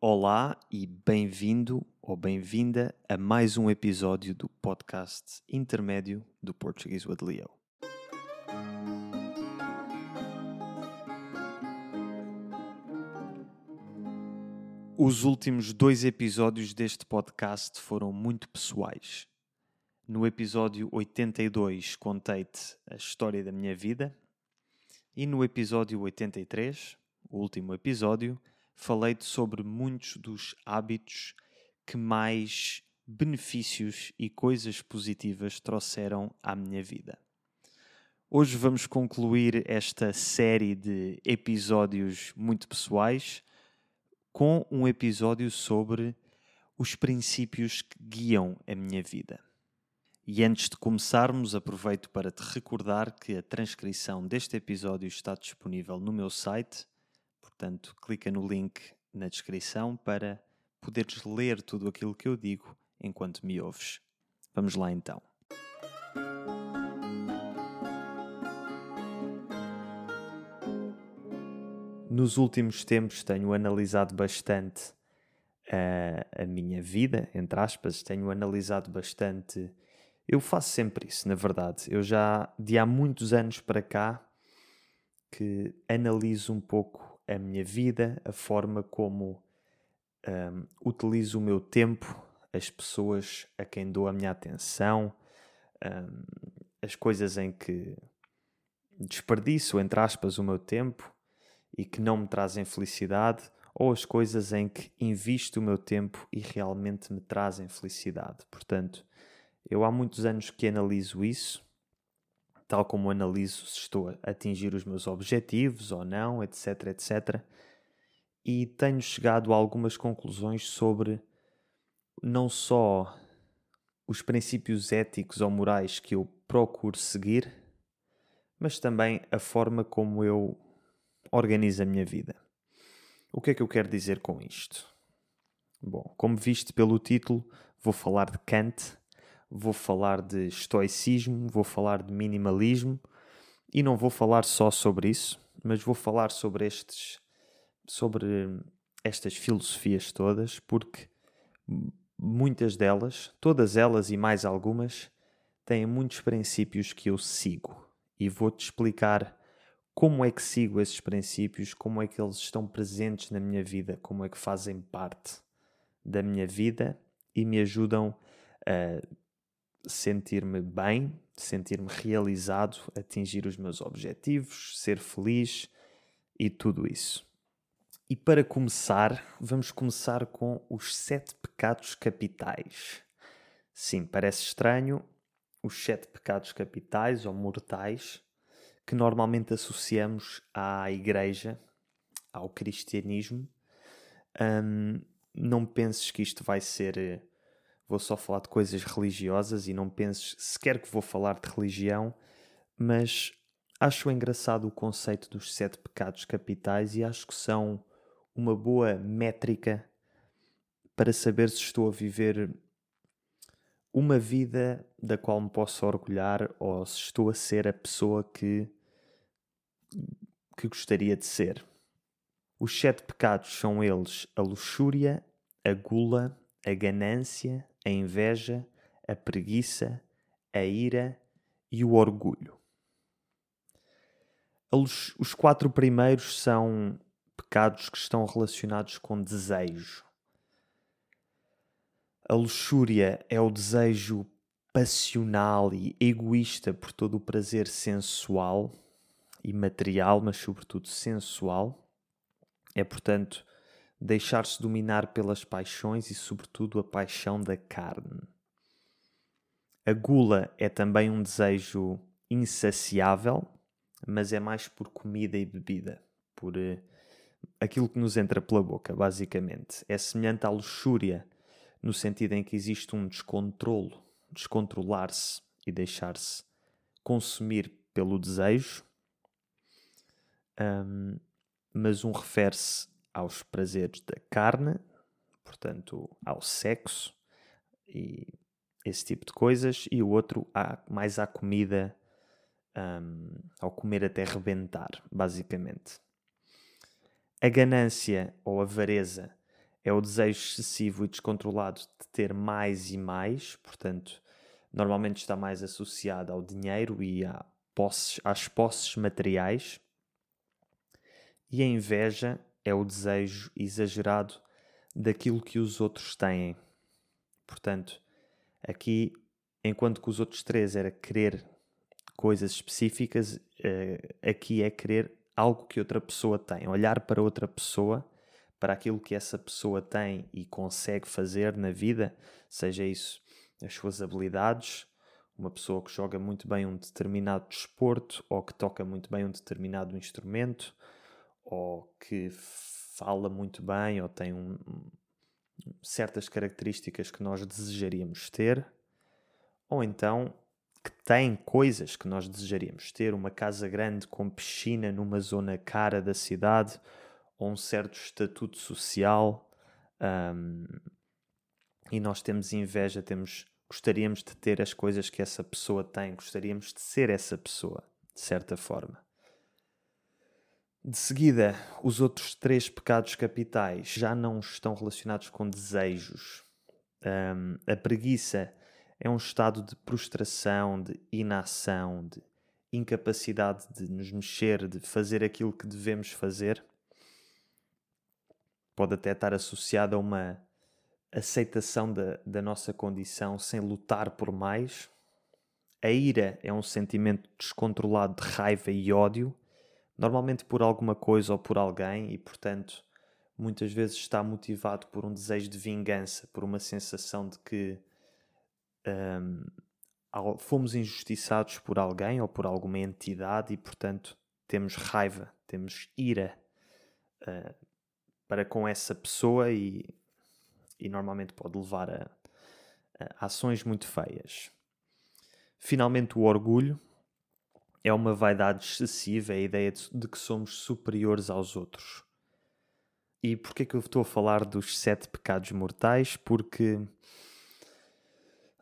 Olá e bem-vindo ou bem-vinda a mais um episódio do podcast intermédio do Português with Leo. Os últimos dois episódios deste podcast foram muito pessoais. No episódio 82 contei-te a história da minha vida e no episódio 83, o último episódio, falei-te sobre muitos dos hábitos que mais benefícios e coisas positivas trouxeram à minha vida. Hoje vamos concluir esta série de episódios muito pessoais com um episódio sobre os princípios que guiam a minha vida. E antes de começarmos, aproveito para te recordar que a transcrição deste episódio está disponível no meu site Portanto, clica no link na descrição para poderes ler tudo aquilo que eu digo enquanto me ouves. Vamos lá então. Nos últimos tempos tenho analisado bastante a, a minha vida, entre aspas, tenho analisado bastante. Eu faço sempre isso, na verdade. Eu já, de há muitos anos para cá, que analiso um pouco a minha vida, a forma como um, utilizo o meu tempo, as pessoas a quem dou a minha atenção, um, as coisas em que desperdiço, entre aspas, o meu tempo e que não me trazem felicidade, ou as coisas em que invisto o meu tempo e realmente me trazem felicidade. Portanto, eu há muitos anos que analiso isso tal como analiso se estou a atingir os meus objetivos ou não, etc, etc. E tenho chegado a algumas conclusões sobre não só os princípios éticos ou morais que eu procuro seguir, mas também a forma como eu organizo a minha vida. O que é que eu quero dizer com isto? Bom, como viste pelo título, vou falar de Kant vou falar de estoicismo, vou falar de minimalismo e não vou falar só sobre isso, mas vou falar sobre estes sobre estas filosofias todas, porque muitas delas, todas elas e mais algumas, têm muitos princípios que eu sigo. E vou-te explicar como é que sigo esses princípios, como é que eles estão presentes na minha vida, como é que fazem parte da minha vida e me ajudam a sentir-me bem, sentir-me realizado, atingir os meus objetivos, ser feliz e tudo isso. E para começar, vamos começar com os sete pecados capitais. Sim, parece estranho, os sete pecados capitais ou mortais que normalmente associamos à Igreja, ao cristianismo. Hum, não penses que isto vai ser vou só falar de coisas religiosas e não penses sequer que vou falar de religião, mas acho engraçado o conceito dos sete pecados capitais e acho que são uma boa métrica para saber se estou a viver uma vida da qual me posso orgulhar ou se estou a ser a pessoa que, que gostaria de ser. Os sete pecados são eles a luxúria, a gula, a ganância, a inveja, a preguiça, a ira e o orgulho. Os quatro primeiros são pecados que estão relacionados com desejo. A luxúria é o desejo passional e egoísta por todo o prazer sensual e material, mas sobretudo sensual. É, portanto, deixar-se dominar pelas paixões e, sobretudo, a paixão da carne. A gula é também um desejo insaciável, mas é mais por comida e bebida, por uh, aquilo que nos entra pela boca, basicamente. É semelhante à luxúria, no sentido em que existe um descontrolo, descontrolar-se e deixar-se consumir pelo desejo, um, mas um refere-se aos prazeres da carne, portanto, ao sexo e esse tipo de coisas, e o outro à, mais à comida, um, ao comer até rebentar, basicamente. A ganância ou avareza é o desejo excessivo e descontrolado de ter mais e mais, portanto, normalmente está mais associado ao dinheiro e a posses, às posses materiais. E a inveja é o desejo exagerado daquilo que os outros têm. Portanto, aqui, enquanto que os outros três era querer coisas específicas, eh, aqui é querer algo que outra pessoa tem, olhar para outra pessoa, para aquilo que essa pessoa tem e consegue fazer na vida, seja isso as suas habilidades, uma pessoa que joga muito bem um determinado desporto ou que toca muito bem um determinado instrumento ou que fala muito bem ou tem um, certas características que nós desejaríamos ter, ou então que tem coisas que nós desejaríamos ter, uma casa grande com piscina numa zona cara da cidade, ou um certo estatuto social, um, e nós temos inveja, temos gostaríamos de ter as coisas que essa pessoa tem, gostaríamos de ser essa pessoa, de certa forma. De seguida, os outros três pecados capitais já não estão relacionados com desejos. Um, a preguiça é um estado de prostração, de inação, de incapacidade de nos mexer, de fazer aquilo que devemos fazer. Pode até estar associado a uma aceitação da, da nossa condição sem lutar por mais. A ira é um sentimento descontrolado de raiva e ódio normalmente por alguma coisa ou por alguém, e portanto, muitas vezes está motivado por um desejo de vingança, por uma sensação de que um, fomos injustiçados por alguém ou por alguma entidade e, portanto, temos raiva, temos ira uh, para com essa pessoa e, e normalmente pode levar a, a ações muito feias. Finalmente, o orgulho é uma vaidade excessiva, é a ideia de, de que somos superiores aos outros. E porquê que eu estou a falar dos sete pecados mortais? Porque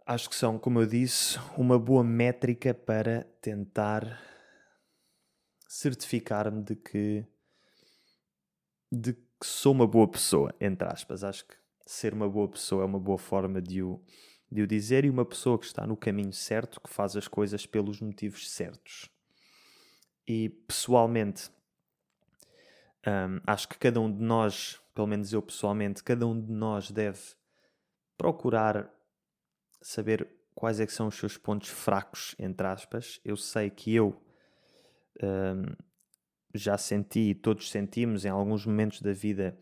acho que são, como eu disse, uma boa métrica para tentar certificar-me de que de que sou uma boa pessoa, entre aspas. Acho que ser uma boa pessoa é uma boa forma de o, de o dizer e uma pessoa que está no caminho certo, que faz as coisas pelos motivos certos. E pessoalmente, um, acho que cada um de nós, pelo menos eu pessoalmente, cada um de nós deve procurar saber quais é que são os seus pontos fracos, entre aspas. Eu sei que eu um, já senti, todos sentimos em alguns momentos da vida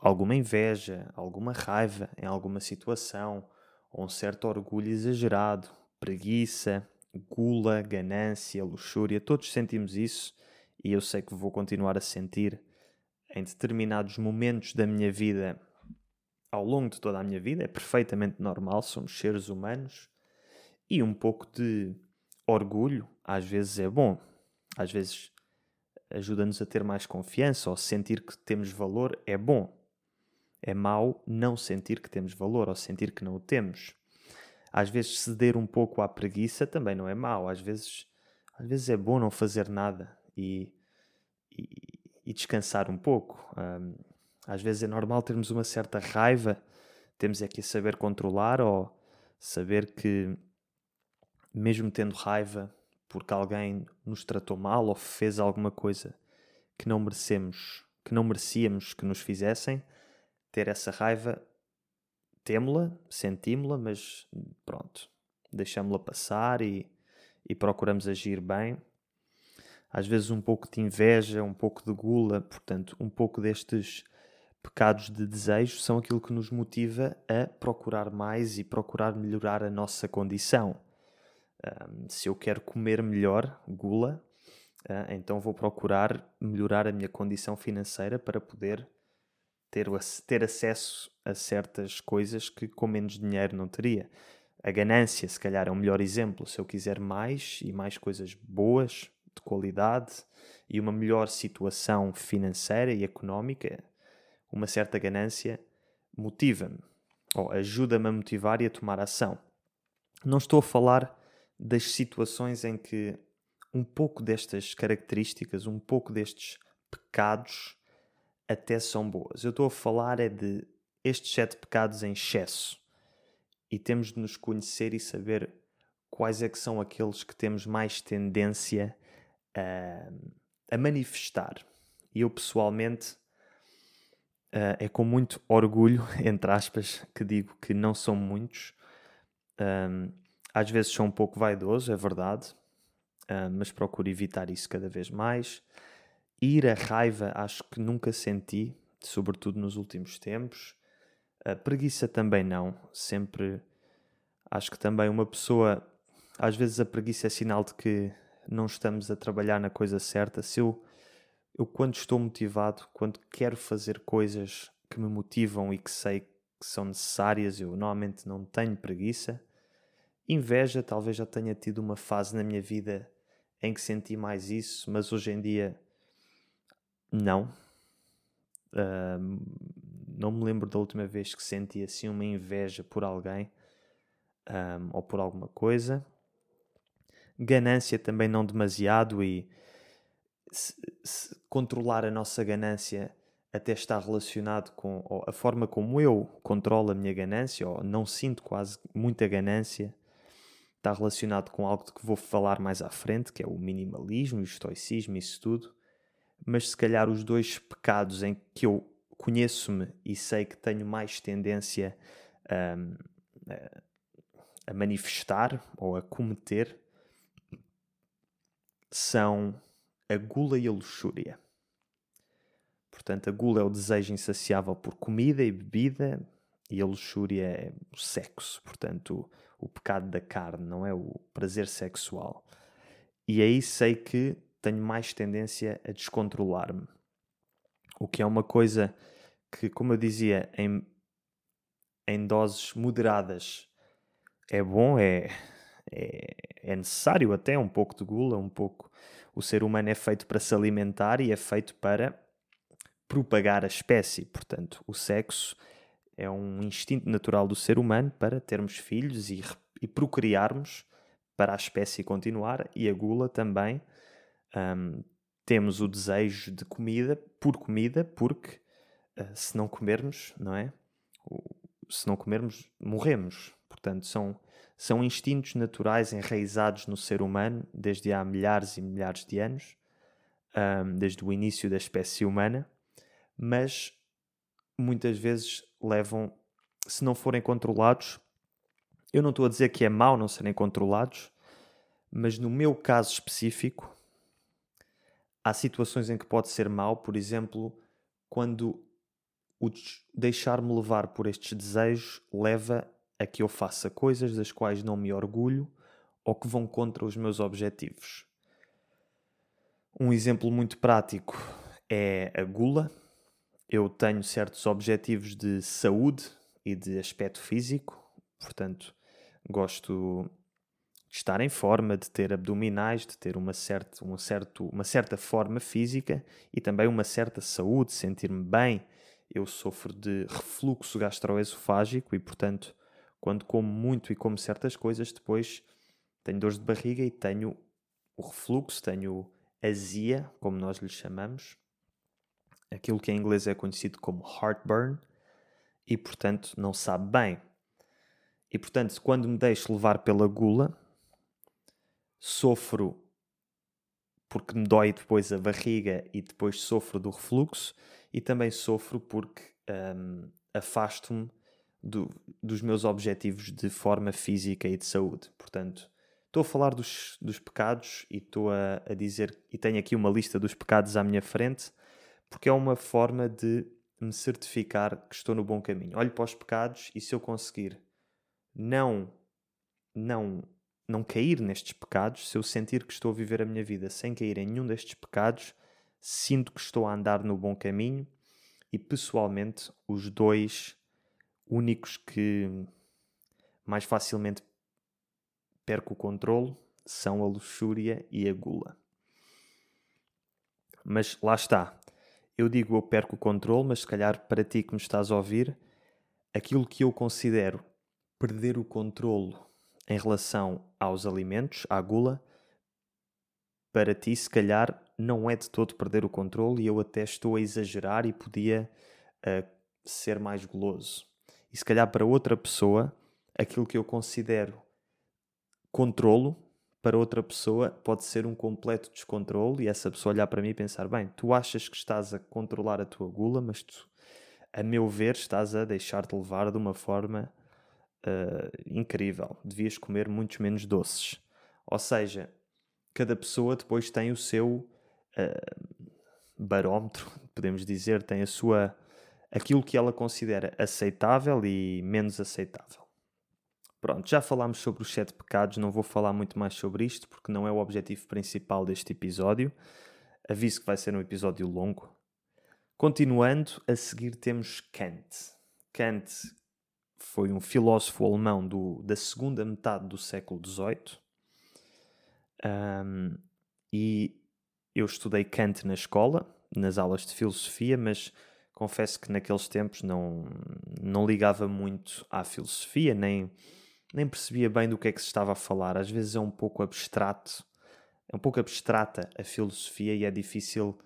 alguma inveja, alguma raiva em alguma situação, ou um certo orgulho exagerado, preguiça, gula, ganância, luxúria, todos sentimos isso e eu sei que vou continuar a sentir em determinados momentos da minha vida, ao longo de toda a minha vida, é perfeitamente normal, somos seres humanos e um pouco de orgulho às vezes é bom, às vezes ajuda-nos a ter mais confiança ou sentir que temos valor é bom. É mau não sentir que temos valor ou sentir que não o temos às vezes ceder um pouco à preguiça também não é mau. Às vezes, às vezes é bom não fazer nada e, e, e descansar um pouco. Um, às vezes é normal termos uma certa raiva, temos é que saber controlar ou saber que, mesmo tendo raiva porque alguém nos tratou mal ou fez alguma coisa que não merecemos, que não merecíamos que nos fizessem, ter essa raiva temo-la, sentimos-la, mas pronto, deixamos-la passar e, e procuramos agir bem. Às vezes um pouco de inveja, um pouco de gula, portanto, um pouco destes pecados de desejo são aquilo que nos motiva a procurar mais e procurar melhorar a nossa condição. Um, se eu quero comer melhor, gula, uh, então vou procurar melhorar a minha condição financeira para poder ter, ter acesso a certas coisas que com menos dinheiro não teria. A ganância, se calhar, é o melhor exemplo. Se eu quiser mais e mais coisas boas, de qualidade e uma melhor situação financeira e económica, uma certa ganância motiva-me ou ajuda-me a motivar e a tomar ação. Não estou a falar das situações em que um pouco destas características, um pouco destes pecados até são boas. Eu estou a falar é de estes sete pecados em excesso. E temos de nos conhecer e saber quais é que são aqueles que temos mais tendência a, a manifestar. E eu pessoalmente uh, é com muito orgulho, entre aspas, que digo que não são muitos. Às vezes sou um pouco vaidoso, é verdade, uh, mas procuro evitar isso cada vez mais. Ir a raiva acho que nunca senti, sobretudo nos últimos tempos. A preguiça também não, sempre acho que também uma pessoa, às vezes a preguiça é sinal de que não estamos a trabalhar na coisa certa. Se eu eu quando estou motivado, quando quero fazer coisas que me motivam e que sei que são necessárias, eu normalmente não tenho preguiça. Inveja, talvez já tenha tido uma fase na minha vida em que senti mais isso, mas hoje em dia não. Uh, não me lembro da última vez que senti assim uma inveja por alguém um, ou por alguma coisa. Ganância também não demasiado e se, se controlar a nossa ganância até está relacionado com a forma como eu controlo a minha ganância, ou não sinto quase muita ganância, está relacionado com algo de que vou falar mais à frente, que é o minimalismo, o estoicismo, isso tudo. Mas se calhar os dois pecados em que eu conheço-me e sei que tenho mais tendência um, a, a manifestar ou a cometer são a gula e a luxúria. Portanto, a gula é o desejo insaciável por comida e bebida, e a luxúria é o sexo, portanto, o, o pecado da carne, não é o prazer sexual. E aí sei que tenho mais tendência a descontrolar-me. O que é uma coisa que, como eu dizia, em, em doses moderadas é bom, é, é, é necessário até um pouco de gula, um pouco o ser humano é feito para se alimentar e é feito para propagar a espécie. Portanto, o sexo é um instinto natural do ser humano para termos filhos e, e procriarmos para a espécie continuar. E a gula também. Um, temos o desejo de comida por comida, porque uh, se não comermos, não é? Se não comermos, morremos. Portanto, são são instintos naturais enraizados no ser humano desde há milhares e milhares de anos, um, desde o início da espécie humana, mas muitas vezes levam, se não forem controlados, eu não estou a dizer que é mau não serem controlados, mas no meu caso específico, há situações em que pode ser mau, por exemplo, quando o deixar-me levar por estes desejos leva a que eu faça coisas das quais não me orgulho ou que vão contra os meus objetivos. Um exemplo muito prático é a gula. Eu tenho certos objetivos de saúde e de aspecto físico, portanto, gosto de estar em forma, de ter abdominais, de ter uma, certa, um certo, uma certa forma física e também uma certa saúde, sentir-me bem. Eu sofro de refluxo gastroesofágico e, portanto, quando como muito e como certas coisas, depois tenho dores de barriga e tenho o refluxo, tenho azia, como nós lhe chamamos, aquilo que em inglês é conhecido como heartburn, e portanto não sabe bem. E portanto, quando me deixo levar pela gula, sofro porque me dói depois a barriga e depois sofro do refluxo, e também sofro porque um, afasto-me do, dos meus objetivos de forma física e de saúde. Portanto, estou a falar dos, dos pecados e estou a, a dizer, e tenho aqui uma lista dos pecados à minha frente, porque é uma forma de me certificar que estou no bom caminho. Olho para os pecados e se eu conseguir não não não cair nestes pecados, se eu sentir que estou a viver a minha vida sem cair em nenhum destes pecados, sinto que estou a andar no bom caminho e pessoalmente os dois únicos que mais facilmente perco o controle são a luxúria e a gula. Mas lá está. Eu digo eu perco o controle, mas se calhar para ti que me estás a ouvir, aquilo que eu considero perder o controle em relação aos alimentos, à gula, para ti se calhar não é de todo perder o controle e eu até estou a exagerar e podia uh, ser mais goloso. E se calhar para outra pessoa, aquilo que eu considero controlo, para outra pessoa pode ser um completo descontrole e essa pessoa olhar para mim e pensar: bem, tu achas que estás a controlar a tua gula, mas tu, a meu ver, estás a deixar-te levar de uma forma uh, incrível. Devias comer muitos menos doces. Ou seja, cada pessoa depois tem o seu uh, barómetro, podemos dizer, tem a sua aquilo que ela considera aceitável e menos aceitável. Pronto, já falámos sobre os sete pecados, não vou falar muito mais sobre isto porque não é o objetivo principal deste episódio. Aviso que vai ser um episódio longo. Continuando, a seguir temos Kant. Kant foi um filósofo alemão do, da segunda metade do século XVIII um, e eu estudei Kant na escola, nas aulas de filosofia, mas confesso que naqueles tempos não, não ligava muito à filosofia, nem, nem percebia bem do que é que se estava a falar. Às vezes é um pouco abstrato, é um pouco abstrata a filosofia e é difícil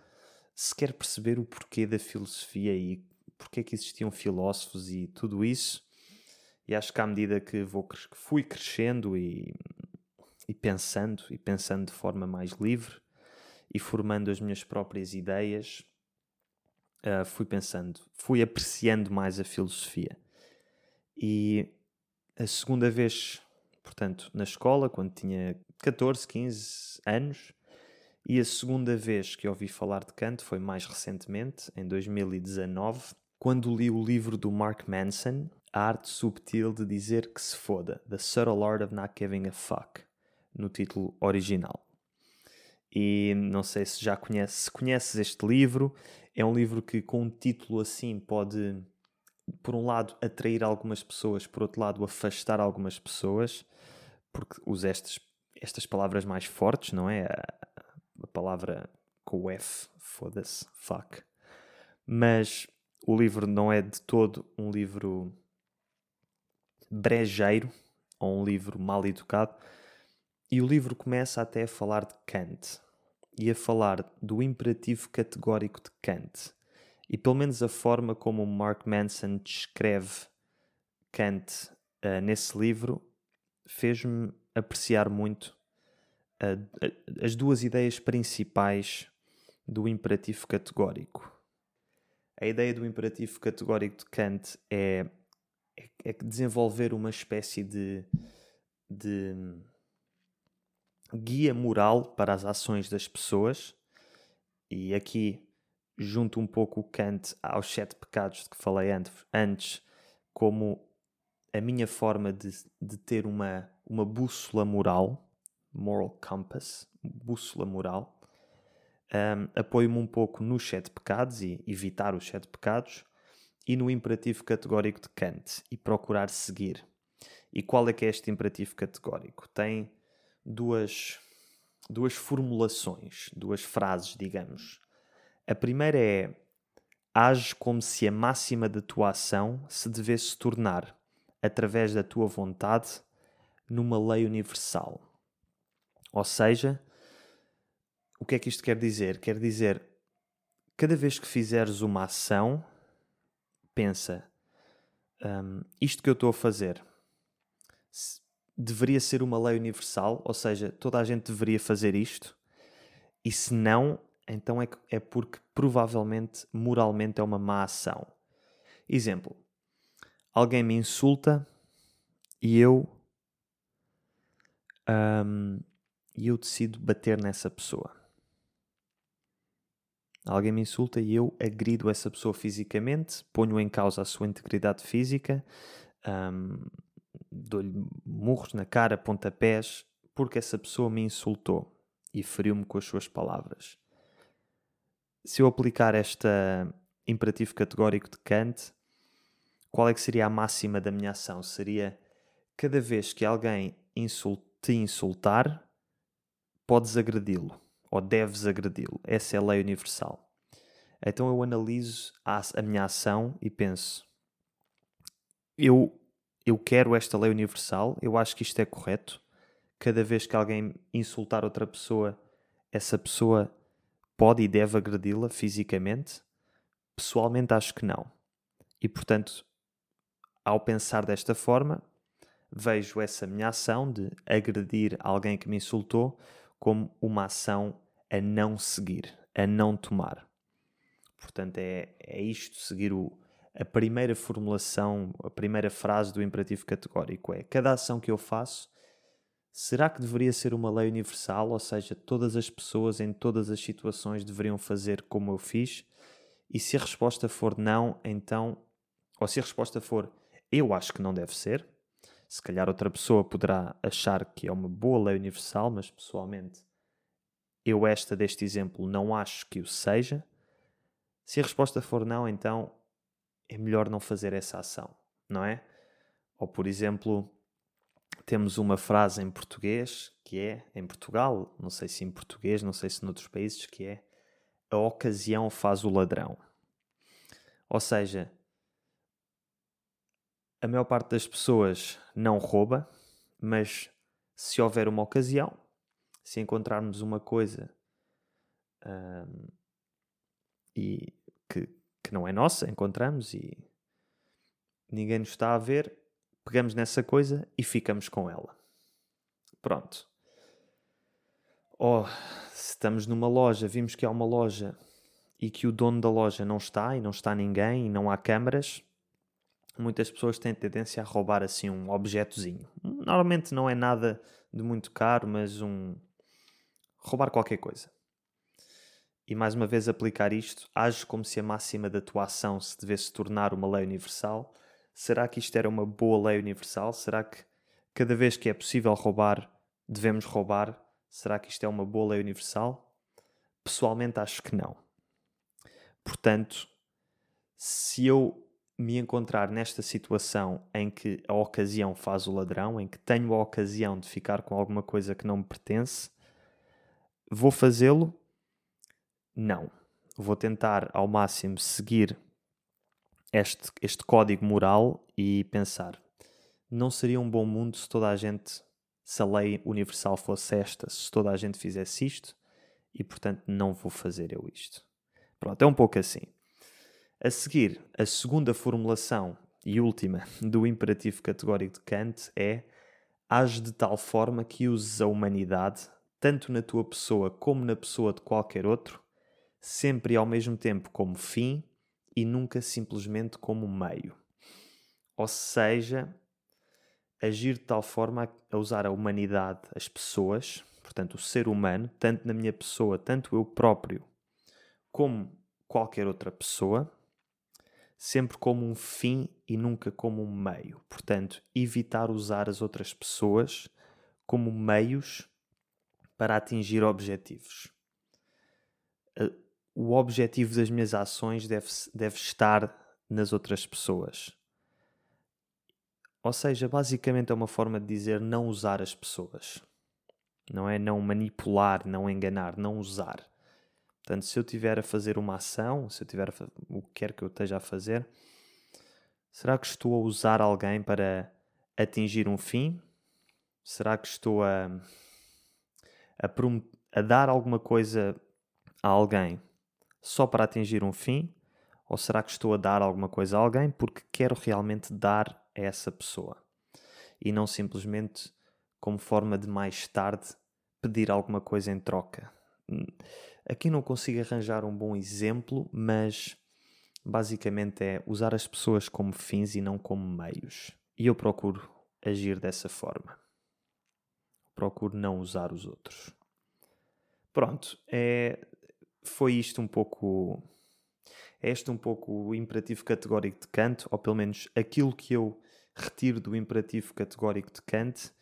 sequer perceber o porquê da filosofia e porque é que existiam filósofos e tudo isso. E acho que à medida que vou, fui crescendo e, e pensando, e pensando de forma mais livre, e formando as minhas próprias ideias, uh, fui pensando, fui apreciando mais a filosofia. E a segunda vez, portanto, na escola, quando tinha 14, 15 anos, e a segunda vez que ouvi falar de Kant foi mais recentemente, em 2019, quando li o livro do Mark Manson, a arte subtil de dizer que se foda, The Subtle Art of Not Giving a Fuck, no título original. E não sei se já conheces, se conheces este livro, é um livro que com um título assim pode, por um lado, atrair algumas pessoas, por outro lado, afastar algumas pessoas, porque usa estas, estas palavras mais fortes, não é? A, a palavra com o F, foda-se, fuck. Mas o livro não é de todo um livro brejeiro ou um livro mal educado. E o livro começa até a falar de Kant e a falar do imperativo categórico de Kant. E pelo menos a forma como Mark Manson descreve Kant uh, nesse livro fez-me apreciar muito uh, as duas ideias principais do imperativo categórico. A ideia do imperativo categórico de Kant é é, desenvolver uma espécie de, de guia moral para as ações das pessoas. E aqui junto um pouco o Kant aos sete pecados de que falei antes, como a minha forma de, de ter uma, uma bússola moral, moral compass, bússola moral. Um, Apoio-me um pouco nos sete pecados e evitar os sete pecados, e no imperativo categórico de Kant e procurar seguir. E qual é que é este imperativo categórico? Tem duas, duas formulações, duas frases, digamos. A primeira é: age como se a máxima da tua ação se devesse tornar, através da tua vontade, numa lei universal. Ou seja, o que é que isto quer dizer? Quer dizer, cada vez que fizeres uma ação, pensa: um, isto que eu estou a fazer deveria ser uma lei universal, ou seja, toda a gente deveria fazer isto, e se não, então é, é porque provavelmente moralmente é uma má ação. Exemplo: alguém me insulta e eu. Um, e eu decido bater nessa pessoa. Alguém me insulta e eu agrido essa pessoa fisicamente, ponho em causa a sua integridade física, um, dou-lhe murros na cara, pontapés, porque essa pessoa me insultou e feriu-me com as suas palavras. Se eu aplicar este imperativo categórico de Kant, qual é que seria a máxima da minha ação? Seria cada vez que alguém te insultar, podes agredi-lo ou deves agredi-lo. Essa é a lei universal. Então eu analiso a, a minha ação e penso: eu, eu quero esta lei universal, eu acho que isto é correto. Cada vez que alguém insultar outra pessoa, essa pessoa pode e deve agredi-la fisicamente? Pessoalmente, acho que não. E portanto, ao pensar desta forma, vejo essa minha ação de agredir alguém que me insultou como uma ação a não seguir, a não tomar. Portanto, é, é isto, seguir o, a primeira formulação, a primeira frase do imperativo categórico é cada ação que eu faço, será que deveria ser uma lei universal? Ou seja, todas as pessoas em todas as situações deveriam fazer como eu fiz? E se a resposta for não, então, ou se a resposta for eu acho que não deve ser, se calhar outra pessoa poderá achar que é uma boa lei universal, mas pessoalmente eu, esta deste exemplo, não acho que o seja. Se a resposta for não, então é melhor não fazer essa ação, não é? Ou, por exemplo, temos uma frase em português que é, em Portugal, não sei se em português, não sei se noutros países, que é a ocasião faz o ladrão. Ou seja, a maior parte das pessoas não rouba, mas se houver uma ocasião, se encontrarmos uma coisa um, e que, que não é nossa, encontramos e ninguém nos está a ver, pegamos nessa coisa e ficamos com ela. Pronto. Ou se estamos numa loja, vimos que há uma loja e que o dono da loja não está e não está ninguém e não há câmaras, muitas pessoas têm tendência a roubar assim um objetozinho. Normalmente não é nada de muito caro, mas um roubar qualquer coisa. E mais uma vez aplicar isto, age como se a máxima da tua ação se devesse tornar uma lei universal. Será que isto era uma boa lei universal? Será que cada vez que é possível roubar, devemos roubar? Será que isto é uma boa lei universal? Pessoalmente acho que não. Portanto, se eu me encontrar nesta situação em que a ocasião faz o ladrão, em que tenho a ocasião de ficar com alguma coisa que não me pertence, vou fazê-lo? Não. Vou tentar ao máximo seguir este, este código moral e pensar: não seria um bom mundo se toda a gente, se a lei universal fosse esta, se toda a gente fizesse isto, e portanto não vou fazer eu isto. Pronto, é um pouco assim. A seguir, a segunda formulação e última do imperativo categórico de Kant é: age de tal forma que uses a humanidade, tanto na tua pessoa como na pessoa de qualquer outro, sempre e ao mesmo tempo como fim e nunca simplesmente como meio. Ou seja, agir de tal forma a usar a humanidade, as pessoas, portanto, o ser humano, tanto na minha pessoa, tanto eu próprio, como qualquer outra pessoa, sempre como um fim e nunca como um meio. Portanto, evitar usar as outras pessoas como meios para atingir objetivos. O objetivo das minhas ações deve, deve estar nas outras pessoas. Ou seja, basicamente é uma forma de dizer não usar as pessoas. Não é não manipular, não enganar, não usar. Portanto, se eu tiver a fazer uma ação, se eu tiver o que quer que eu esteja a fazer, será que estou a usar alguém para atingir um fim? Será que estou a, a, a dar alguma coisa a alguém só para atingir um fim? Ou será que estou a dar alguma coisa a alguém porque quero realmente dar a essa pessoa? E não simplesmente como forma de mais tarde pedir alguma coisa em troca. Aqui não consigo arranjar um bom exemplo, mas basicamente é usar as pessoas como fins e não como meios. E eu procuro agir dessa forma. Procuro não usar os outros. Pronto, é, foi isto um pouco. É este um pouco o imperativo categórico de Kant, ou pelo menos aquilo que eu retiro do imperativo categórico de Kant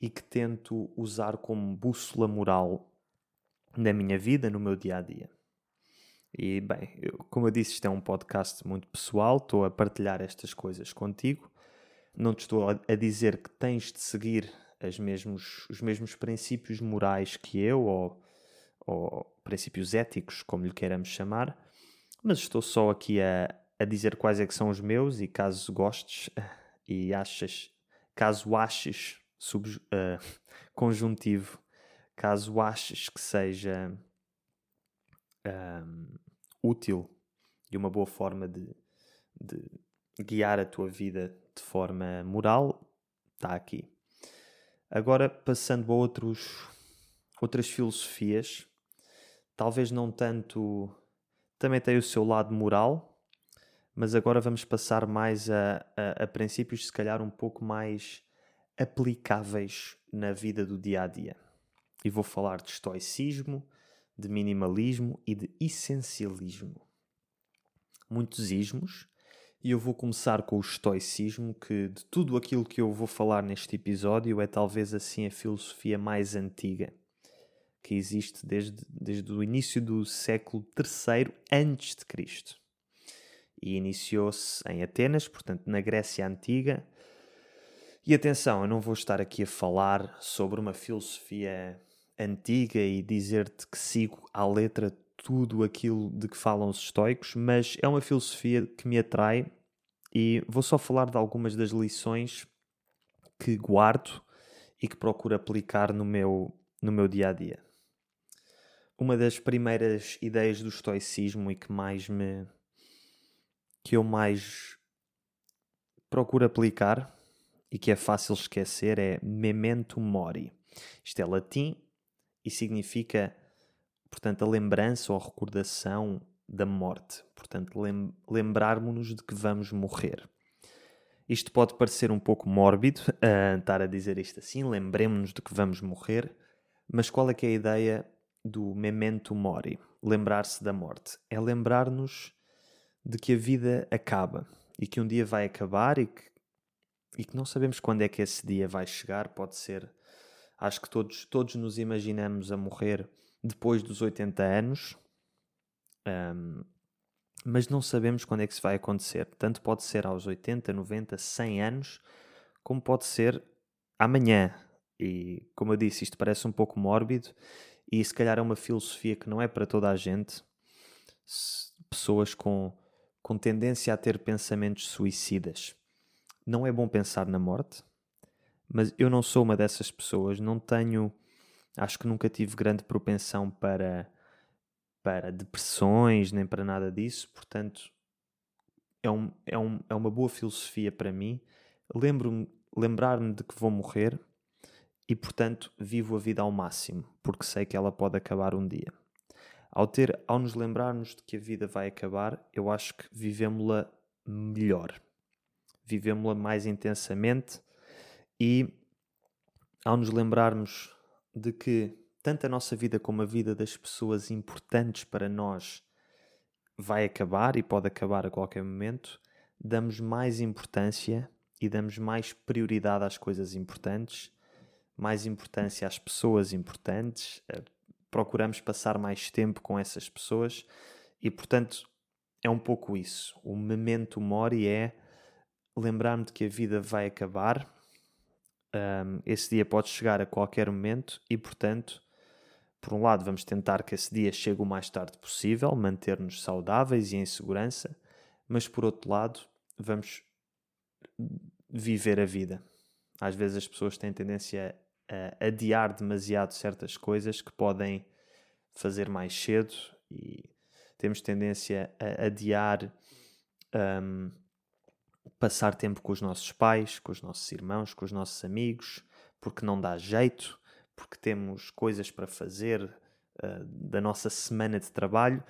e que tento usar como bússola moral na minha vida, no meu dia a dia. E bem, eu, como eu disse, isto é um podcast muito pessoal, estou a partilhar estas coisas contigo. Não te estou a, dizer que tens de seguir mesmos, os mesmos princípios morais que eu, ou, ou princípios éticos, como lhe queiramos chamar, mas estou só aqui a, a dizer quais é que são os meus e caso gostes e achas, caso aches sub, uh, conjuntivo caso aches que seja um, útil e uma boa forma de, de guiar a tua vida de forma moral está aqui. Agora, passando a outros, outras filosofias, talvez não tanto. Também tem o seu lado moral, mas agora vamos passar mais a, a, a princípios, se calhar, um pouco mais aplicáveis na vida do dia a dia. E vou falar de estoicismo, de minimalismo e de essencialismo. Muitos ismos, e eu vou começar com o estoicismo, que de tudo aquilo que eu vou falar neste episódio é talvez assim a filosofia mais antiga que existe desde, desde o início do século III antes de Cristo. E iniciou-se em Atenas, portanto na Grécia Antiga. E atenção, eu não vou estar aqui a falar sobre uma filosofia antiga e dizer-te que sigo à letra tudo aquilo de que falam os estoicos, mas é uma filosofia que me atrai e vou só falar de algumas das lições que guardo e que procuro aplicar no meu, no meu dia a dia. Uma das primeiras ideias do estoicismo e que mais me que eu mais procuro aplicar e que é fácil esquecer é memento mori. Isto é latim e significa portanto, a lembrança ou a recordação da morte. Portanto, lem lembrarmos-nos de que vamos morrer. Isto pode parecer um pouco mórbido, uh, estar a dizer isto assim, lembremos-nos de que vamos morrer, mas qual é que é a ideia do memento mori? Lembrar-se da morte. É lembrar-nos de que a vida acaba e que um dia vai acabar e que, e que não sabemos quando é que esse dia vai chegar. Pode ser, acho que todos, todos nos imaginamos a morrer depois dos 80 anos, um, mas não sabemos quando é que isso vai acontecer. Tanto pode ser aos 80, 90, 100 anos, como pode ser amanhã. E como eu disse, isto parece um pouco mórbido e se calhar é uma filosofia que não é para toda a gente. Pessoas com, com tendência a ter pensamentos suicidas. Não é bom pensar na morte, mas eu não sou uma dessas pessoas, não tenho Acho que nunca tive grande propensão para, para depressões, nem para nada disso, portanto, é, um, é, um, é uma boa filosofia para mim. Lembro-me, lembrar-me de que vou morrer e, portanto, vivo a vida ao máximo, porque sei que ela pode acabar um dia. Ao, ter, ao nos lembrarmos de que a vida vai acabar, eu acho que vivemos-la melhor, vivemos-la mais intensamente e, ao nos lembrarmos de que tanto a nossa vida como a vida das pessoas importantes para nós vai acabar e pode acabar a qualquer momento, damos mais importância e damos mais prioridade às coisas importantes, mais importância às pessoas importantes, eh, procuramos passar mais tempo com essas pessoas e, portanto, é um pouco isso. O memento mori é lembrar-me de que a vida vai acabar um, esse dia pode chegar a qualquer momento e, portanto, por um lado, vamos tentar que esse dia chegue o mais tarde possível, manter-nos saudáveis e em segurança, mas por outro lado, vamos viver a vida. Às vezes as pessoas têm tendência a adiar demasiado certas coisas que podem fazer mais cedo e temos tendência a adiar um, passar tempo com os nossos pais, com os nossos irmãos, com os nossos amigos, porque não dá jeito, porque temos coisas para fazer uh, da nossa semana de trabalho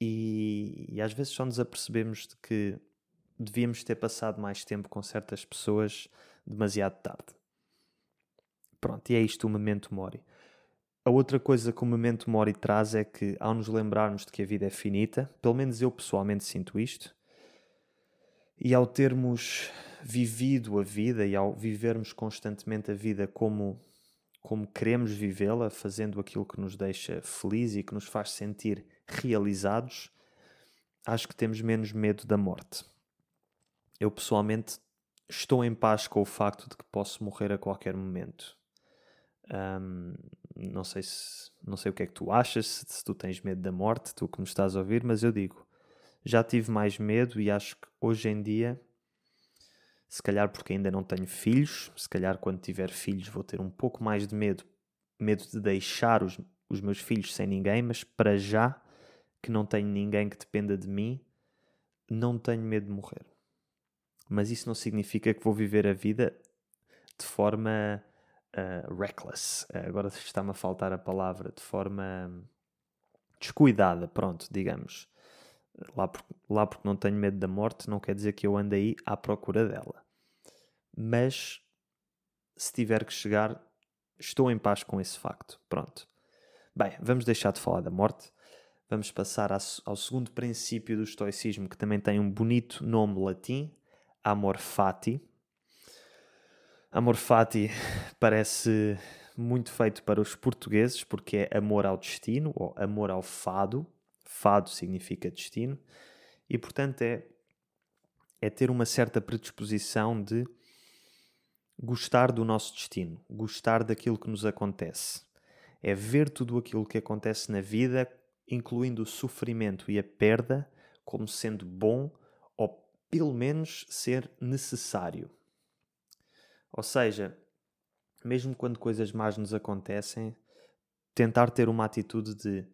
e, e, às vezes só nos apercebemos de que devíamos ter passado mais tempo com certas pessoas demasiado tarde. Pronto, e é isto o Memento Mori. A outra coisa que o Memento Mori traz é que, ao nos lembrarmos de que a vida é finita, pelo menos eu pessoalmente sinto isto, e ao termos vivido a vida e ao vivermos constantemente a vida como, como queremos vivê-la, fazendo aquilo que nos deixa feliz e que nos faz sentir realizados, acho que temos menos medo da morte. Eu pessoalmente estou em paz com o facto de que posso morrer a qualquer momento. Um, não sei se não sei o que é que tu achas, se, se tu tens medo da morte, tu que me estás a ouvir, mas eu digo, já tive mais medo e acho que hoje em dia, se calhar porque ainda não tenho filhos, se calhar quando tiver filhos vou ter um pouco mais de medo, medo de deixar os, os meus filhos sem ninguém, mas para já que não tenho ninguém que dependa de mim, não tenho medo de morrer. Mas isso não significa que vou viver a vida de forma uh, reckless. Agora está-me a faltar a palavra, de forma descuidada, pronto, digamos. Lá, por, lá porque não tenho medo da morte, não quer dizer que eu ande aí à procura dela. Mas se tiver que chegar, estou em paz com esse facto. Pronto. Bem, vamos deixar de falar da morte. Vamos passar ao segundo princípio do estoicismo, que também tem um bonito nome latim, amor fati. Amor fati parece muito feito para os portugueses, porque é amor ao destino, ou amor ao fado. Fado significa destino. E, portanto, é, é ter uma certa predisposição de gostar do nosso destino, gostar daquilo que nos acontece. É ver tudo aquilo que acontece na vida, incluindo o sofrimento e a perda, como sendo bom ou pelo menos ser necessário. Ou seja, mesmo quando coisas más nos acontecem, tentar ter uma atitude de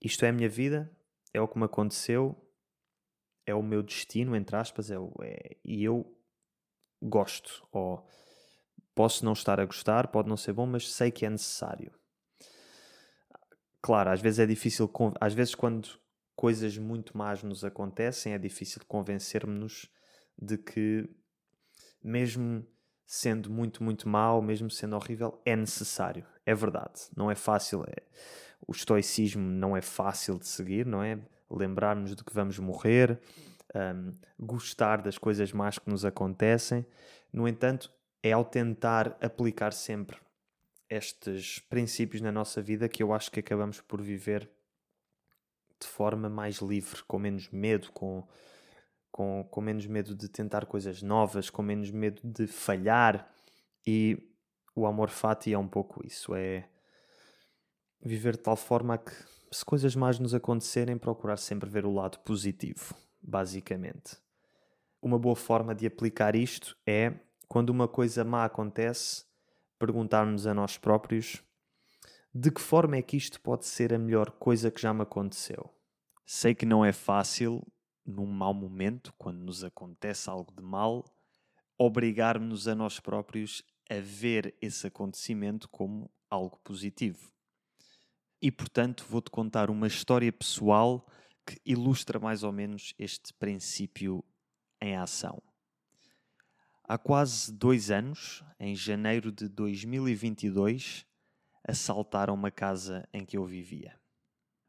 isto é a minha vida, é o que me aconteceu, é o meu destino, entre aspas, é, o, é e eu gosto, ou posso não estar a gostar, pode não ser bom, mas sei que é necessário. Claro, às vezes é difícil, às vezes quando coisas muito más nos acontecem, é difícil convencermos-nos de que mesmo sendo muito, muito mal, mesmo sendo horrível, é necessário. É verdade. Não é fácil. É... O estoicismo não é fácil de seguir, não é? Lembrarmos de que vamos morrer, um, gostar das coisas más que nos acontecem. No entanto, é ao tentar aplicar sempre estes princípios na nossa vida que eu acho que acabamos por viver de forma mais livre, com menos medo, com, com, com menos medo de tentar coisas novas, com menos medo de falhar. E o amor fati é um pouco isso: é viver de tal forma que, se coisas más nos acontecerem, procurar sempre ver o lado positivo basicamente. Uma boa forma de aplicar isto é, quando uma coisa má acontece, perguntarmos a nós próprios de que forma é que isto pode ser a melhor coisa que já me aconteceu. Sei que não é fácil, num mau momento, quando nos acontece algo de mal, obrigarmos a nós próprios a ver esse acontecimento como algo positivo. E portanto, vou-te contar uma história pessoal que ilustra mais ou menos este princípio em ação. Há quase dois anos, em janeiro de 2022, assaltaram uma casa em que eu vivia.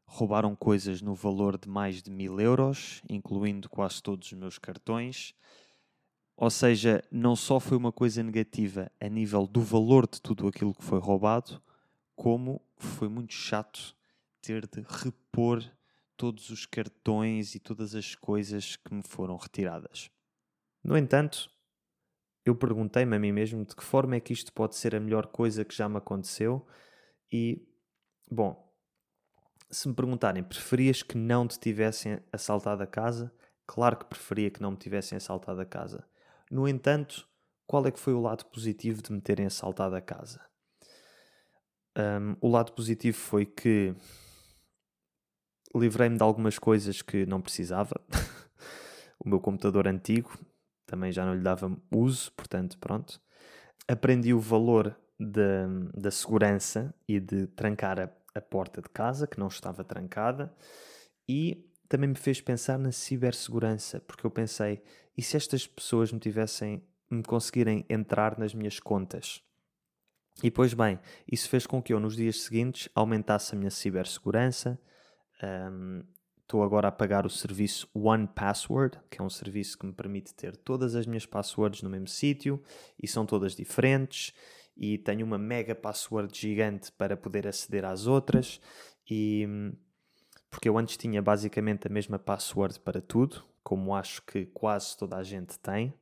Roubaram coisas no valor de mais de mil euros, incluindo quase todos os meus cartões. Ou seja, não só foi uma coisa negativa a nível do valor de tudo aquilo que foi roubado, como foi muito chato ter de repor todos os cartões e todas as coisas que me foram retiradas. No entanto, eu perguntei-me a mim mesmo de que forma é que isto pode ser a melhor coisa que já me aconteceu e, bom, se me perguntarem, preferias que não te tivessem assaltado a casa? Claro que preferia que não me tivessem assaltado a casa. No entanto, qual é que foi o lado positivo de me terem assaltado a casa? Um, o lado positivo foi que livrei-me de algumas coisas que não precisava. o meu computador antigo também já não lhe dava uso, portanto, pronto. Aprendi o valor da, da segurança e de trancar a, a porta de casa, que não estava trancada, e também me fez pensar na cibersegurança, porque eu pensei, e se estas pessoas me tivessem, me conseguirem entrar nas minhas contas? E pois bem, isso fez com que eu nos dias seguintes aumentasse a minha cibersegurança, Estou um, agora a pagar o serviço One Password, que é um serviço que me permite ter todas as minhas passwords no mesmo sítio e são todas diferentes. E tenho uma mega password gigante para poder aceder às outras. E porque eu antes tinha basicamente a mesma password para tudo, como acho que quase toda a gente tem,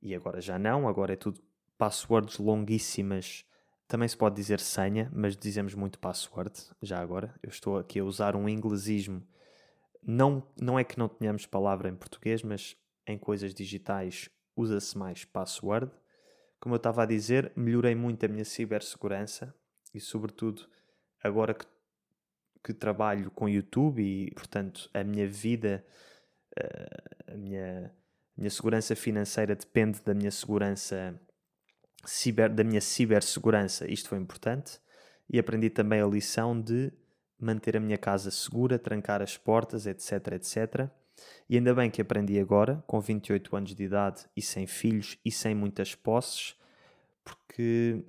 e agora já não, agora é tudo passwords longuíssimas também se pode dizer senha, mas dizemos muito password, já agora. Eu estou aqui a usar um inglesismo. Não, não é que não tenhamos palavra em português, mas em coisas digitais usa-se mais password. Como eu estava a dizer, melhorei muito a minha cibersegurança e, sobretudo, agora que, que trabalho com YouTube e, portanto, a minha vida, uh, a minha, a minha segurança financeira depende da minha segurança ciber, da minha cibersegurança. Isto foi importante. E aprendi também a lição de manter a minha casa segura, trancar as portas, etc, etc. E ainda bem que aprendi agora, com 28 anos de idade e sem filhos e sem muitas posses, porque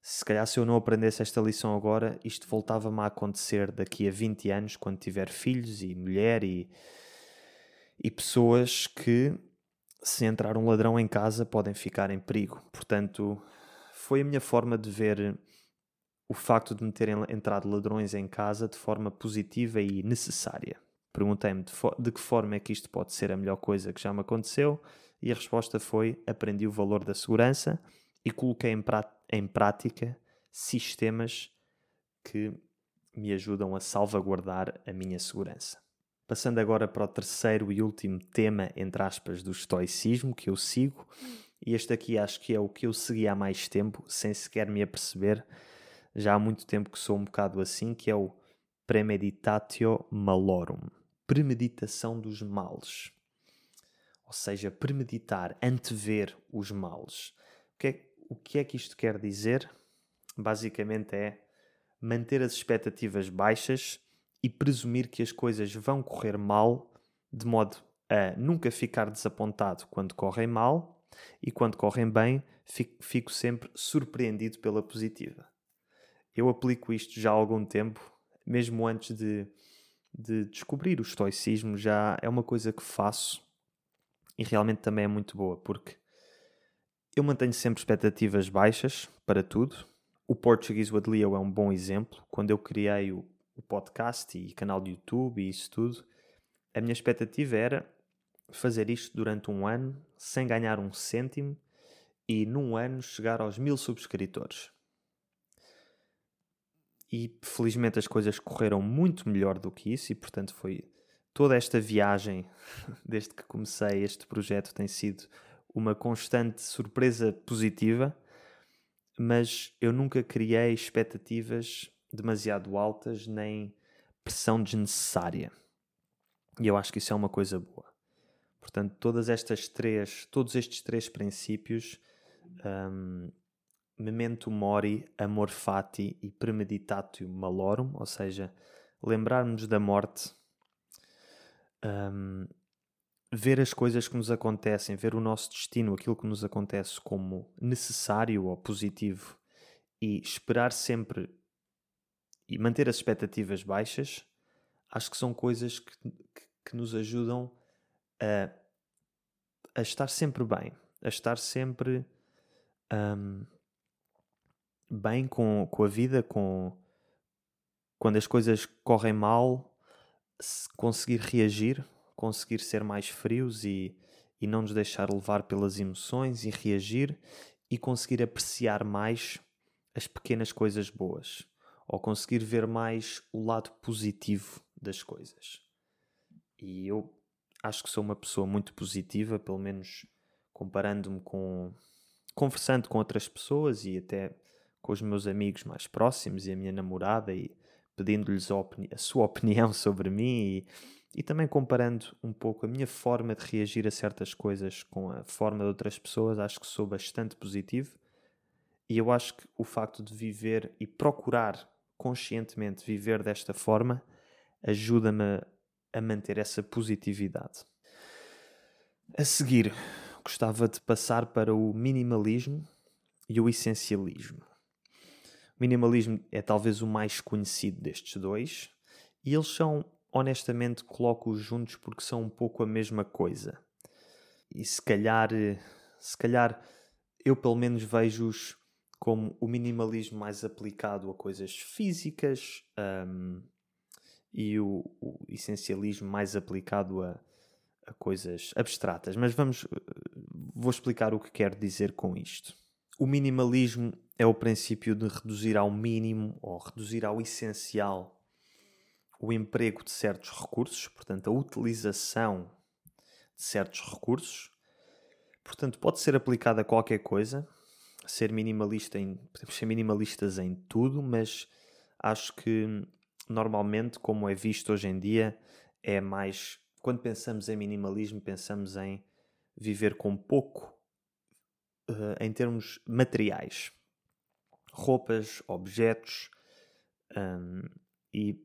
se calhar se eu não aprendesse esta lição agora, isto voltava-me a acontecer daqui a 20 anos, quando tiver filhos e mulher e, e pessoas que, se entrar um ladrão em casa, podem ficar em perigo. Portanto, foi a minha forma de ver o facto de me terem entrado ladrões em casa de forma positiva e necessária. Perguntei-me de, de, que forma é que isto pode ser a melhor coisa que já me aconteceu e a resposta foi: aprendi o valor da segurança e coloquei em, em prática sistemas que me ajudam a salvaguardar a minha segurança. Passando agora para o terceiro e último tema, entre aspas, do estoicismo que eu sigo, e este aqui acho que é o que eu segui há mais tempo, sem sequer me aperceber já há muito tempo que sou um bocado assim, que é o premeditatio malorum, premeditação dos males. Ou seja, premeditar, antever os males. O que, é, o que é que isto quer dizer? Basicamente é manter as expectativas baixas e presumir que as coisas vão correr mal, de modo a nunca ficar desapontado quando correm mal e quando correm bem, fico, sempre surpreendido pela positiva. Eu aplico isto já há algum tempo, mesmo antes de, de descobrir o estoicismo, já é uma coisa que faço e realmente também é muito boa, porque eu mantenho sempre expectativas baixas para tudo. O Portuguese with é um bom exemplo. Quando eu criei o, o podcast e canal de YouTube e isso tudo, a minha expectativa era fazer isto durante um ano sem ganhar um cêntimo e num ano chegar aos mil subscritores. E felizmente as coisas correram muito melhor do que isso e portanto foi toda esta viagem desde que comecei este projeto tem sido uma constante surpresa positiva mas eu nunca criei expectativas demasiado altas nem pressão desnecessária. E eu acho que isso é uma coisa boa. Portanto todas estas três todos estes três princípios um, memento mori, amor fati e premeditatio malorum, ou seja, lembrarmos da morte, um, ver as coisas que nos acontecem, ver o nosso destino, aquilo que nos acontece como necessário ou positivo e esperar sempre e manter as expectativas baixas, acho que são coisas que, que, que nos ajudam a, a estar sempre bem, a estar sempre um, bem com, com a vida, com quando as coisas correm mal, conseguir reagir, conseguir ser mais frios e, e não nos deixar levar pelas emoções e reagir e conseguir apreciar mais as pequenas coisas boas ou conseguir ver mais o lado positivo das coisas. E eu acho que sou uma pessoa muito positiva, pelo menos comparando-me com conversando com outras pessoas e até com os meus amigos mais próximos e a minha namorada e pedindo-lhes a, a, sua opinião sobre mim e, e também comparando um pouco a minha forma de reagir a certas coisas com a forma de outras pessoas, acho que sou bastante positivo e eu acho que o facto de viver e procurar conscientemente viver desta forma ajuda-me a manter essa positividade. A seguir, gostava de passar para o minimalismo e o essencialismo. O minimalismo é talvez o mais conhecido destes dois, e eles são, honestamente, coloco-os juntos porque são um pouco a mesma coisa. E se calhar, se calhar eu pelo menos vejo-os como o minimalismo mais aplicado a coisas físicas um, e o, o, essencialismo mais aplicado a, a coisas abstratas. Mas vamos, vou explicar o que quero dizer com isto. O minimalismo é o princípio de reduzir ao mínimo ou reduzir ao essencial o emprego de certos recursos, portanto, a utilização de certos recursos. Portanto, pode ser aplicado a qualquer coisa, ser minimalista em, podemos ser minimalistas em tudo, mas acho que normalmente, como é visto hoje em dia, é mais. Quando pensamos em minimalismo, pensamos em viver com pouco uh, em termos materiais. Roupas, objetos. Um, e,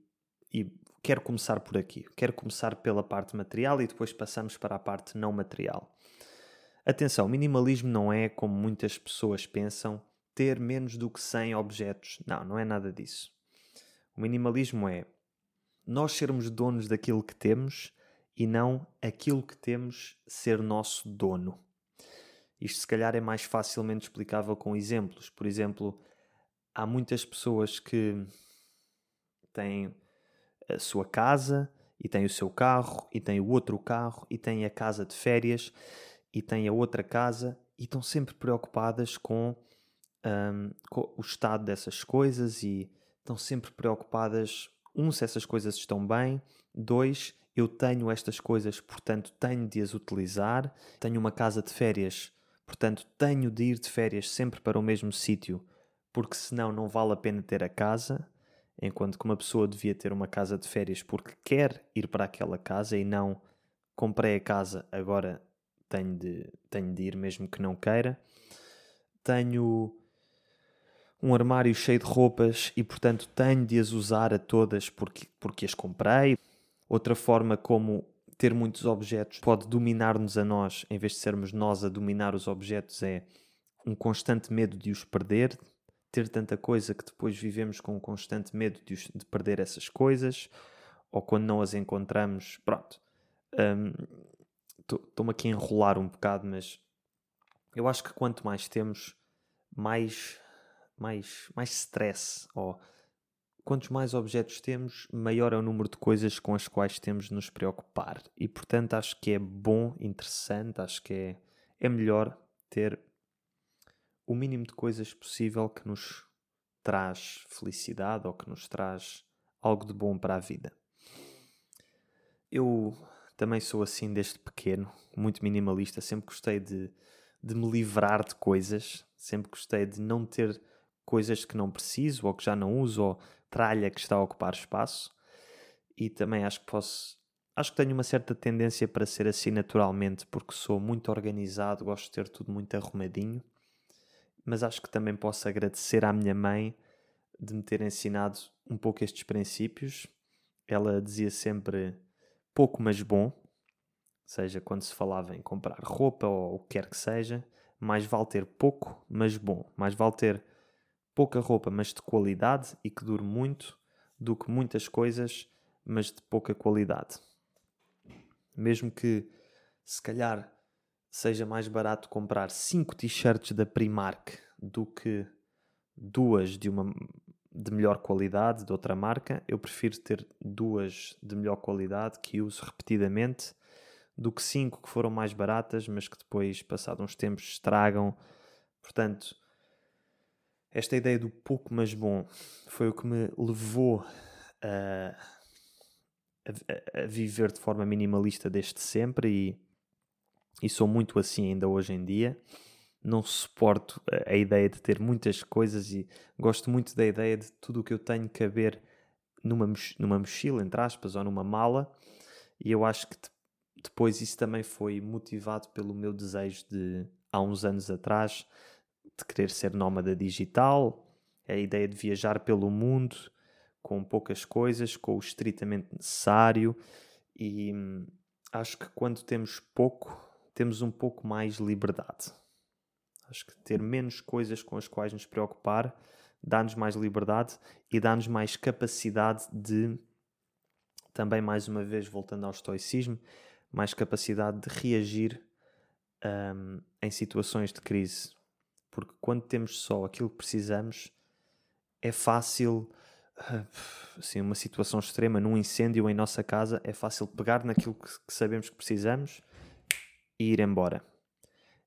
e quero começar por aqui. Quero começar pela parte material e depois passamos para a parte não material. Atenção, minimalismo não é, como muitas pessoas pensam, ter menos do que 100 objetos. Não, não é nada disso. O minimalismo é nós sermos donos daquilo que temos e não aquilo que temos ser nosso dono. Isto, se calhar, é mais facilmente explicável com exemplos. Por exemplo, há muitas pessoas que têm a sua casa e têm o seu carro e têm o outro carro e têm a casa de férias e têm a outra casa e estão sempre preocupadas com, um, com o estado dessas coisas e estão sempre preocupadas, um, se essas coisas estão bem, dois, eu tenho estas coisas, portanto tenho de as utilizar, tenho uma casa de férias, portanto tenho de ir de férias sempre para o mesmo sítio, porque senão não vale a pena ter a casa, enquanto que uma pessoa devia ter uma casa de férias porque quer ir para aquela casa e não comprei a casa, agora tenho de, tenho de ir mesmo que não queira. Tenho um armário cheio de roupas e, portanto, tenho de as usar a todas porque, porque as comprei. Outra forma como ter muitos objetos pode dominar-nos a nós, em vez de sermos nós a dominar os objetos, é um constante medo de os perder, ter tanta coisa que depois vivemos com um constante medo de, os, de perder essas coisas, ou quando não as encontramos, pronto. Um, Estou-me aqui a enrolar um bocado, mas eu acho que quanto mais temos, mais, mais, mais stress, ou quantos mais objetos temos, maior é o número de coisas com as quais temos de nos preocupar. E portanto acho que é bom, interessante, acho que é, é melhor ter o mínimo de coisas possível que nos traz felicidade ou que nos traz algo de bom para a vida. Eu também sou assim desde pequeno, muito minimalista. Sempre gostei de, de me livrar de coisas, sempre gostei de não ter coisas que não preciso ou que já não uso ou tralha que está a ocupar espaço. E também acho que posso. Acho que tenho uma certa tendência para ser assim naturalmente, porque sou muito organizado, gosto de ter tudo muito arrumadinho. Mas acho que também posso agradecer à minha mãe de me ter ensinado um pouco estes princípios. Ela dizia sempre pouco mas bom, seja quando se falava em comprar roupa ou o que quer que seja, mais vale ter pouco mas bom, mais vale ter pouca roupa mas de qualidade e que dure muito do que muitas coisas mas de pouca qualidade. Mesmo que se calhar seja mais barato comprar 5 t-shirts da Primark do que duas de uma de melhor qualidade de outra marca, eu prefiro ter duas de melhor qualidade que uso repetidamente do que cinco que foram mais baratas, mas que depois, passados uns tempos, estragam. Portanto, esta ideia do pouco mas bom foi o que me levou a, a, a viver de forma minimalista desde sempre e, e sou muito assim ainda hoje em dia não suporto a, ideia de ter muitas coisas e gosto muito da ideia de tudo o que eu tenho caber numa, numa mochila, entre aspas, ou numa mala. E eu acho que depois isso também foi motivado pelo meu desejo de, há uns anos atrás, de querer ser nómada digital, a ideia de viajar pelo mundo com poucas coisas, com o estritamente necessário. E hum, acho que quando temos pouco, temos um pouco mais liberdade. Acho que ter menos coisas com as quais nos preocupar dá-nos mais liberdade e dá-nos mais capacidade de, também mais uma vez voltando ao estoicismo, mais capacidade de reagir um, em situações de crise. Porque quando temos só aquilo que precisamos, é fácil, assim, uma situação extrema, num incêndio em nossa casa, é fácil pegar naquilo que, que sabemos que precisamos e ir embora.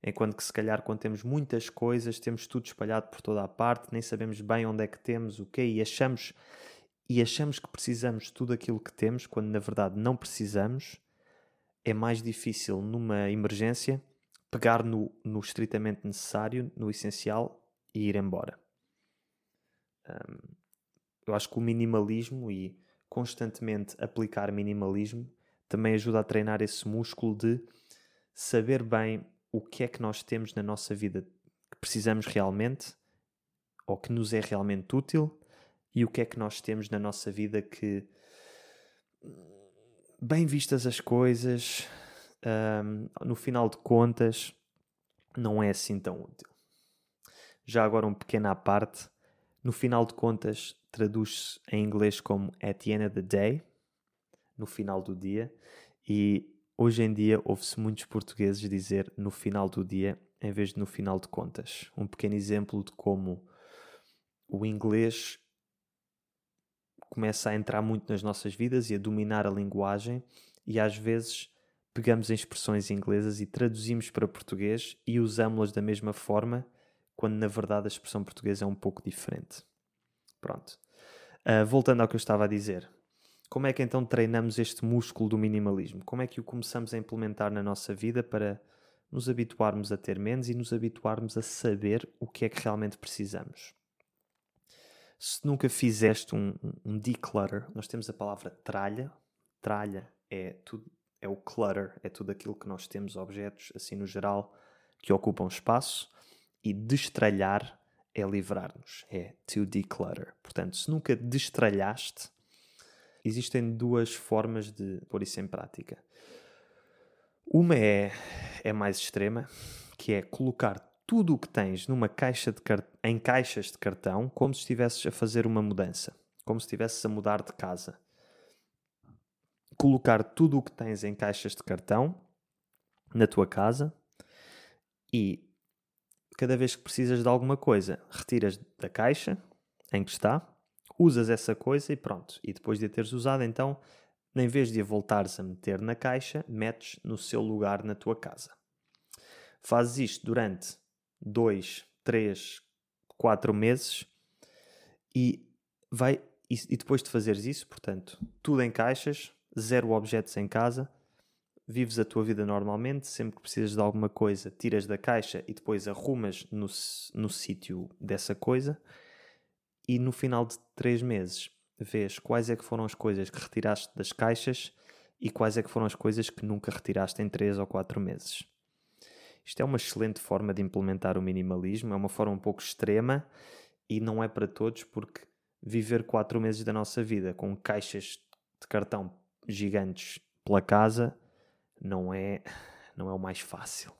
Enquanto que se calhar quando temos muitas coisas, temos tudo espalhado por toda a parte, nem sabemos bem onde é que temos, o quê, e achamos e achamos que precisamos de tudo aquilo que temos, quando na verdade não precisamos, é mais difícil numa emergência pegar no, no estritamente necessário, no essencial e ir embora. Um, eu acho que o minimalismo e constantemente aplicar minimalismo também ajuda a treinar esse músculo de saber bem o que é que nós temos na nossa vida que precisamos realmente ou que nos é realmente útil e o que é que nós temos na nossa vida que, bem vistas as coisas, um, no final de contas, não é assim tão útil. Já agora, um pequeno à parte, no final de contas, traduz-se em inglês como at the end of the day, no final do dia, e hoje em dia ouve-se muitos portugueses dizer no final do dia em vez de no final de contas. Um pequeno exemplo de como o inglês começa a entrar muito nas nossas vidas e a dominar a linguagem, e às vezes pegamos em expressões inglesas e traduzimos para português e usamos-las da mesma forma, quando na verdade a expressão portuguesa é um pouco diferente. Pronto. Uh, voltando ao que eu estava a dizer, como é que então treinamos este músculo do minimalismo? Como é que o começamos a implementar na nossa vida para nos habituarmos a ter menos e nos habituarmos a saber o que é que realmente precisamos? Se nunca fizeste um, um declutter, nós temos a palavra tralha. Tralha é tudo, é o clutter, é tudo aquilo que nós temos, objetos, assim no geral, que ocupam espaço. E destralhar é livrar-nos, é to declutter. Portanto, se nunca destralhaste, existem duas formas de pôr isso em prática. Uma é, é mais extrema, que é colocar tudo o que tens numa caixa de em caixas de cartão, como se estivesses a fazer uma mudança, como se estivesses a mudar de casa. Colocar tudo o que tens em caixas de cartão na tua casa e cada vez que precisas de alguma coisa, retiras da caixa em que está, usas essa coisa e pronto. E depois de a teres usado, então, em vez de a voltares a meter na caixa, metes no seu lugar na tua casa. Fazes isto durante 2, 3, 4 meses e vai e, e depois de fazeres isso, portanto, tudo em caixas, zero objetos em casa, vives a tua vida normalmente, sempre que precisas de alguma coisa, tiras da caixa e depois arrumas no, no sítio dessa coisa e no final de três meses vês quais é que foram as coisas que retiraste das caixas e quais é que foram as coisas que nunca retiraste em três ou quatro meses. Isto é uma excelente forma de implementar o minimalismo, é uma forma um pouco extrema e não é para todos porque viver quatro meses da nossa vida com caixas de cartão gigantes pela casa não é, não é o mais fácil.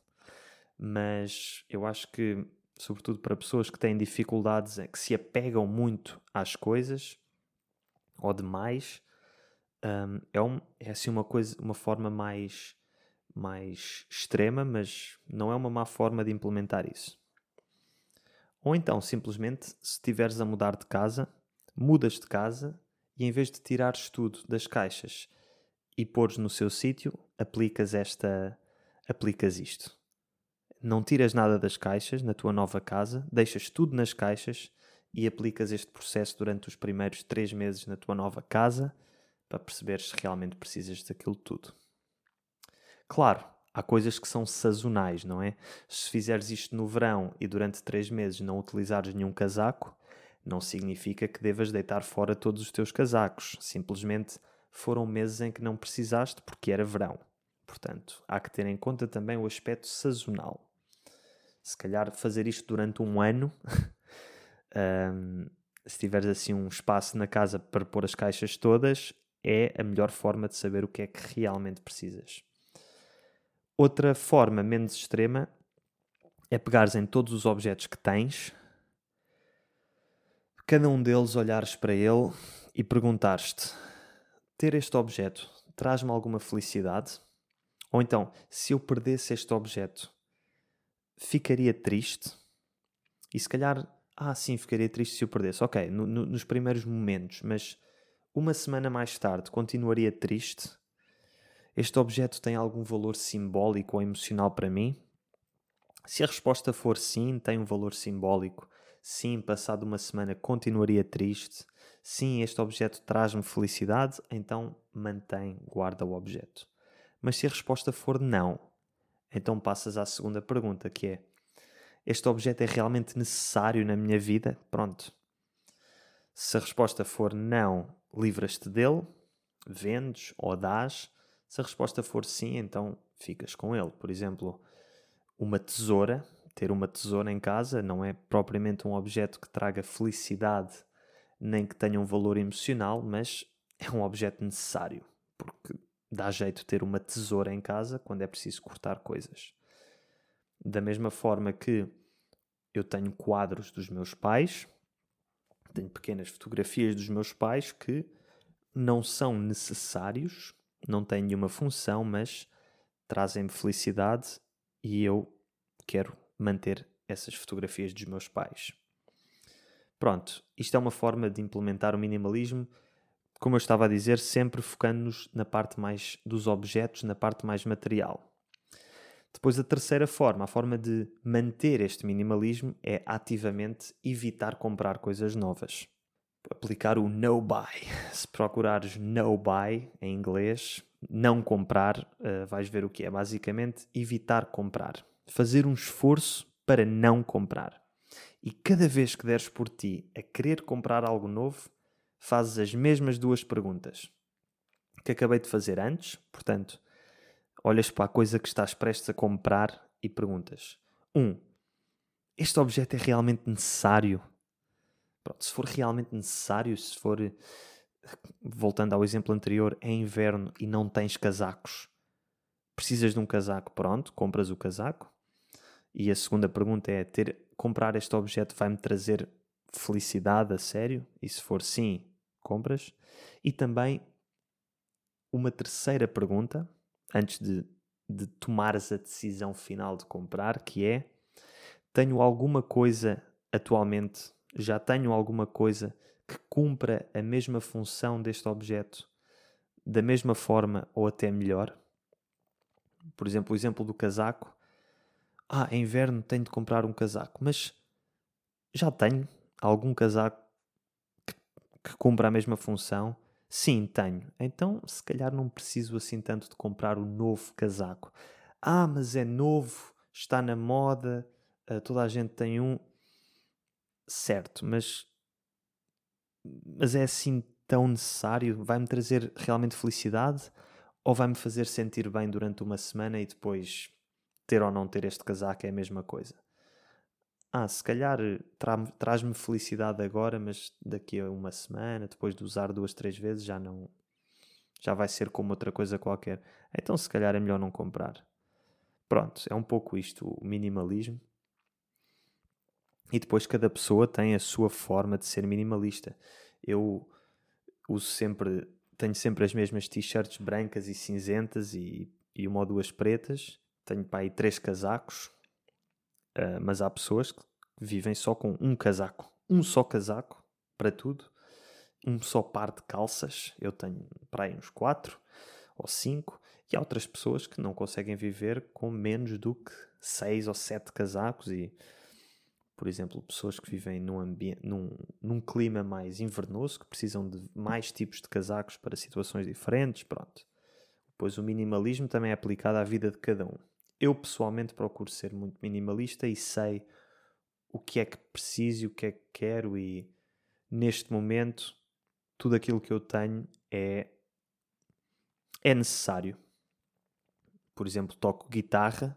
Mas eu acho que sobretudo para pessoas que têm dificuldades, que se apegam muito às coisas ou demais, um, é, um, é assim uma coisa, uma forma mais, mais extrema, mas não é uma má forma de implementar isso. Ou então, simplesmente, se estiveres a mudar de casa, mudas de casa e em vez de tirares tudo das caixas e pôres no seu sítio, aplicas esta aplicas isto não tiras nada das caixas na tua nova casa, deixas tudo nas caixas e aplicas este processo durante os primeiros três meses na tua nova casa para perceberes se realmente precisas daquilo tudo. Claro, há coisas que são sazonais, não é? Se fizeres isto no verão e durante três meses não utilizares nenhum casaco, não significa que devas deitar fora todos os teus casacos. Simplesmente foram meses em que não precisaste porque era verão. Portanto, há que ter em conta também o aspecto sazonal se calhar fazer isto durante um ano, um, se tiveres assim um espaço na casa para pôr as caixas todas, é a melhor forma de saber o que é que realmente precisas. Outra forma menos extrema é pegares em todos os objetos que tens, cada um deles olhares para ele e perguntares-te: ter este objeto traz-me alguma felicidade? Ou então, se eu perdesse este objeto, ficaria triste e se calhar, ah, sim, ficaria triste se eu perdesse. Ok, no, no, nos primeiros momentos, mas uma semana mais tarde continuaria triste. Este objeto tem algum valor simbólico ou emocional para mim? Se a resposta for sim, tem um valor simbólico. Sim, passado uma semana continuaria triste. Sim, este objeto traz-me felicidade, então mantém, guarda o objeto. Mas se a resposta for não, então passas à segunda pergunta, que é: este objeto é realmente necessário na minha vida? Pronto. Se a resposta for não, livras-te dele, vendes ou dás. Se a resposta for sim, então ficas com ele. Por exemplo, uma tesoura, ter uma tesoura em casa não é propriamente um objeto que traga felicidade nem que tenha um valor emocional, mas é um objeto necessário, porque dá jeito ter uma tesoura em casa quando é preciso cortar coisas. Da mesma forma que eu tenho quadros dos meus pais, tenho pequenas fotografias dos meus pais que não são necessários, não têm nenhuma função, mas trazem-me felicidade e eu quero manter essas fotografias dos meus pais. Pronto, isto é uma forma de implementar o minimalismo, como eu estava a dizer, sempre focando-nos na parte mais dos objetos, na parte mais material. Depois, a terceira forma, a forma de manter este minimalismo, é ativamente evitar comprar coisas novas. Aplicar o no buy. Se procurares no buy em inglês, não comprar, uh, vais ver o que é. Basicamente, evitar comprar. Fazer um esforço para não comprar. E cada vez que deres por ti a querer comprar algo novo, fazes as mesmas duas perguntas que acabei de fazer antes. Portanto, olhas para a coisa que estás prestes a comprar e perguntas: 1. Um, este objeto é realmente necessário? Pronto, se for realmente necessário, se for, voltando ao exemplo anterior, é inverno e não tens casacos, precisas de um casaco, pronto, compras o casaco. E a segunda pergunta é: ter, comprar este objeto vai-me trazer felicidade a sério? E se for sim, compras? E também uma terceira pergunta, antes de, de tomares a decisão final de comprar, que é: tenho alguma coisa atualmente, já tenho alguma coisa que cumpra a mesma função deste objeto da mesma forma ou até melhor? Por exemplo, o exemplo do casaco. Ah, é inverno, tenho de comprar um casaco, mas já tenho algum casaco que, cumpra a mesma função Sim, tenho. Então, se calhar não preciso assim tanto de comprar o novo casaco. Ah, mas é novo, está na moda, uh, toda a gente tem um. Certo, mas. Mas é assim tão necessário? Vai-me trazer realmente felicidade? Ou vai-me fazer sentir bem durante uma semana e depois ter ou não ter este casaco é a mesma coisa? Ah, se calhar eh, tra traz-me felicidade agora, mas daqui a uma semana, depois de usar duas, três vezes, já não. Já vai ser como outra coisa qualquer. Então, se calhar é melhor não comprar. Pronto, é um pouco isto, o minimalismo. E depois cada pessoa tem a sua forma de ser minimalista. Eu uso sempre, tenho sempre as mesmas t-shirts brancas e cinzentas e, e uma ou duas pretas. Tenho para aí três casacos, Uh, mas há pessoas que vivem só com um casaco, um só casaco para tudo, um só par de calças. Eu tenho para aí uns quatro ou cinco, e há outras pessoas que não conseguem viver com menos do que seis ou sete casacos e por exemplo, pessoas que vivem num, num, num clima mais invernoso, que precisam de mais tipos de casacos para situações diferentes, pronto. Pois o minimalismo também é aplicado à vida de cada um eu pessoalmente procuro ser muito minimalista e sei o que é que preciso e o que é que quero e neste momento tudo aquilo que eu tenho é é necessário. Por exemplo, toco guitarra.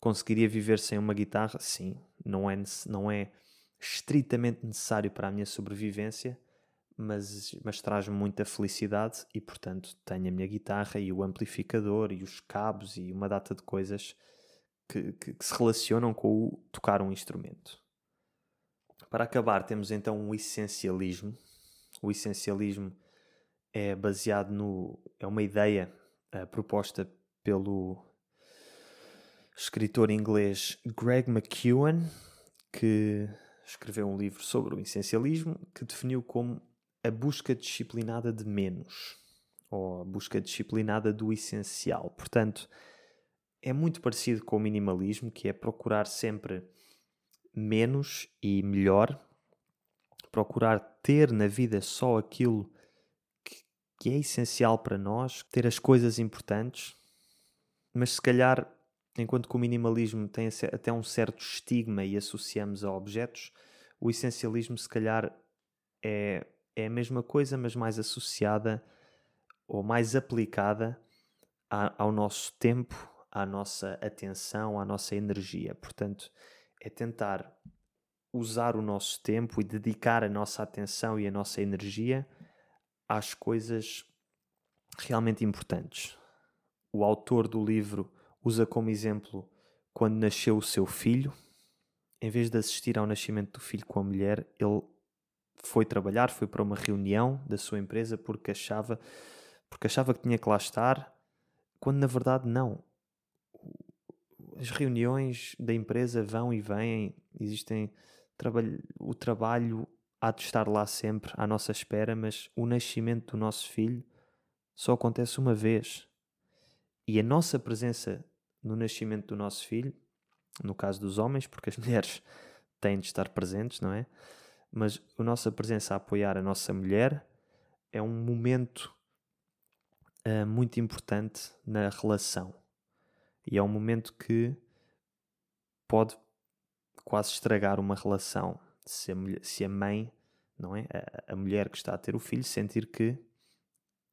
Conseguiria viver sem uma guitarra? Sim, não é, não é estritamente necessário para a minha sobrevivência, mas, mas traz-me muita felicidade e, portanto, tenho a minha guitarra e o amplificador e os cabos e uma data de coisas que, que, que se relacionam com o tocar um instrumento. Para acabar, temos então o essencialismo. O essencialismo é baseado no. é uma ideia uh, proposta pelo escritor inglês Greg McEwan, que escreveu um livro sobre o essencialismo, que definiu como a busca disciplinada de menos ou a busca disciplinada do essencial. Portanto, é muito parecido com o minimalismo, que é procurar sempre menos e melhor, procurar ter na vida só aquilo que, que é essencial para nós, ter as coisas importantes, mas se calhar, enquanto que o minimalismo tem até um certo estigma e associamos a objetos, o essencialismo se calhar é, é a mesma coisa, mas mais associada ou mais aplicada a, ao nosso tempo, à nossa atenção, à nossa energia. Portanto, é tentar usar o nosso tempo e dedicar a nossa atenção e a nossa energia às coisas realmente importantes. O autor do livro usa como exemplo quando nasceu o seu filho, em vez de assistir ao nascimento do filho com a mulher, ele foi trabalhar, foi para uma reunião da sua empresa porque achava, porque achava que tinha que lá estar, quando na verdade não. As reuniões da empresa vão e vêm, existem o trabalho há de estar lá sempre à nossa espera, mas o nascimento do nosso filho só acontece uma vez. E a nossa presença no nascimento do nosso filho, no caso dos homens, porque as mulheres têm de estar presentes, não é? Mas a nossa presença a apoiar a nossa mulher é um momento uh, muito importante na relação. E é um momento que pode quase estragar uma relação. Se a, mulher, se a mãe, não é? A, a mulher que está a ter o filho, sentir que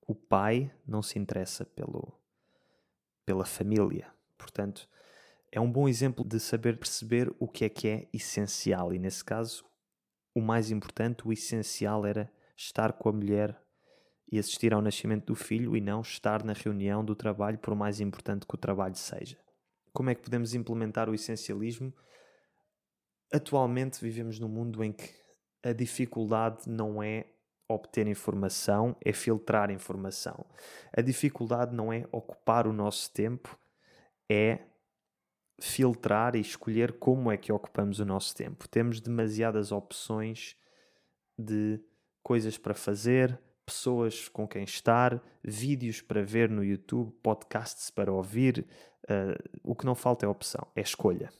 o pai não se interessa pelo, pela família. Portanto, é um bom exemplo de saber perceber o que é que é essencial. E nesse caso, o mais importante, o essencial era estar com a mulher e assistir ao nascimento do filho e não estar na reunião do trabalho, por mais importante que o trabalho seja. Como é que podemos implementar o essencialismo? Atualmente vivemos num mundo em que a dificuldade não é obter informação, é filtrar informação. A dificuldade não é ocupar o nosso tempo, é filtrar e escolher como é que ocupamos o nosso tempo. Temos demasiadas opções de coisas para fazer, pessoas com quem estar, vídeos para ver no YouTube, podcasts para ouvir. Uh, o que não falta é opção, é escolha.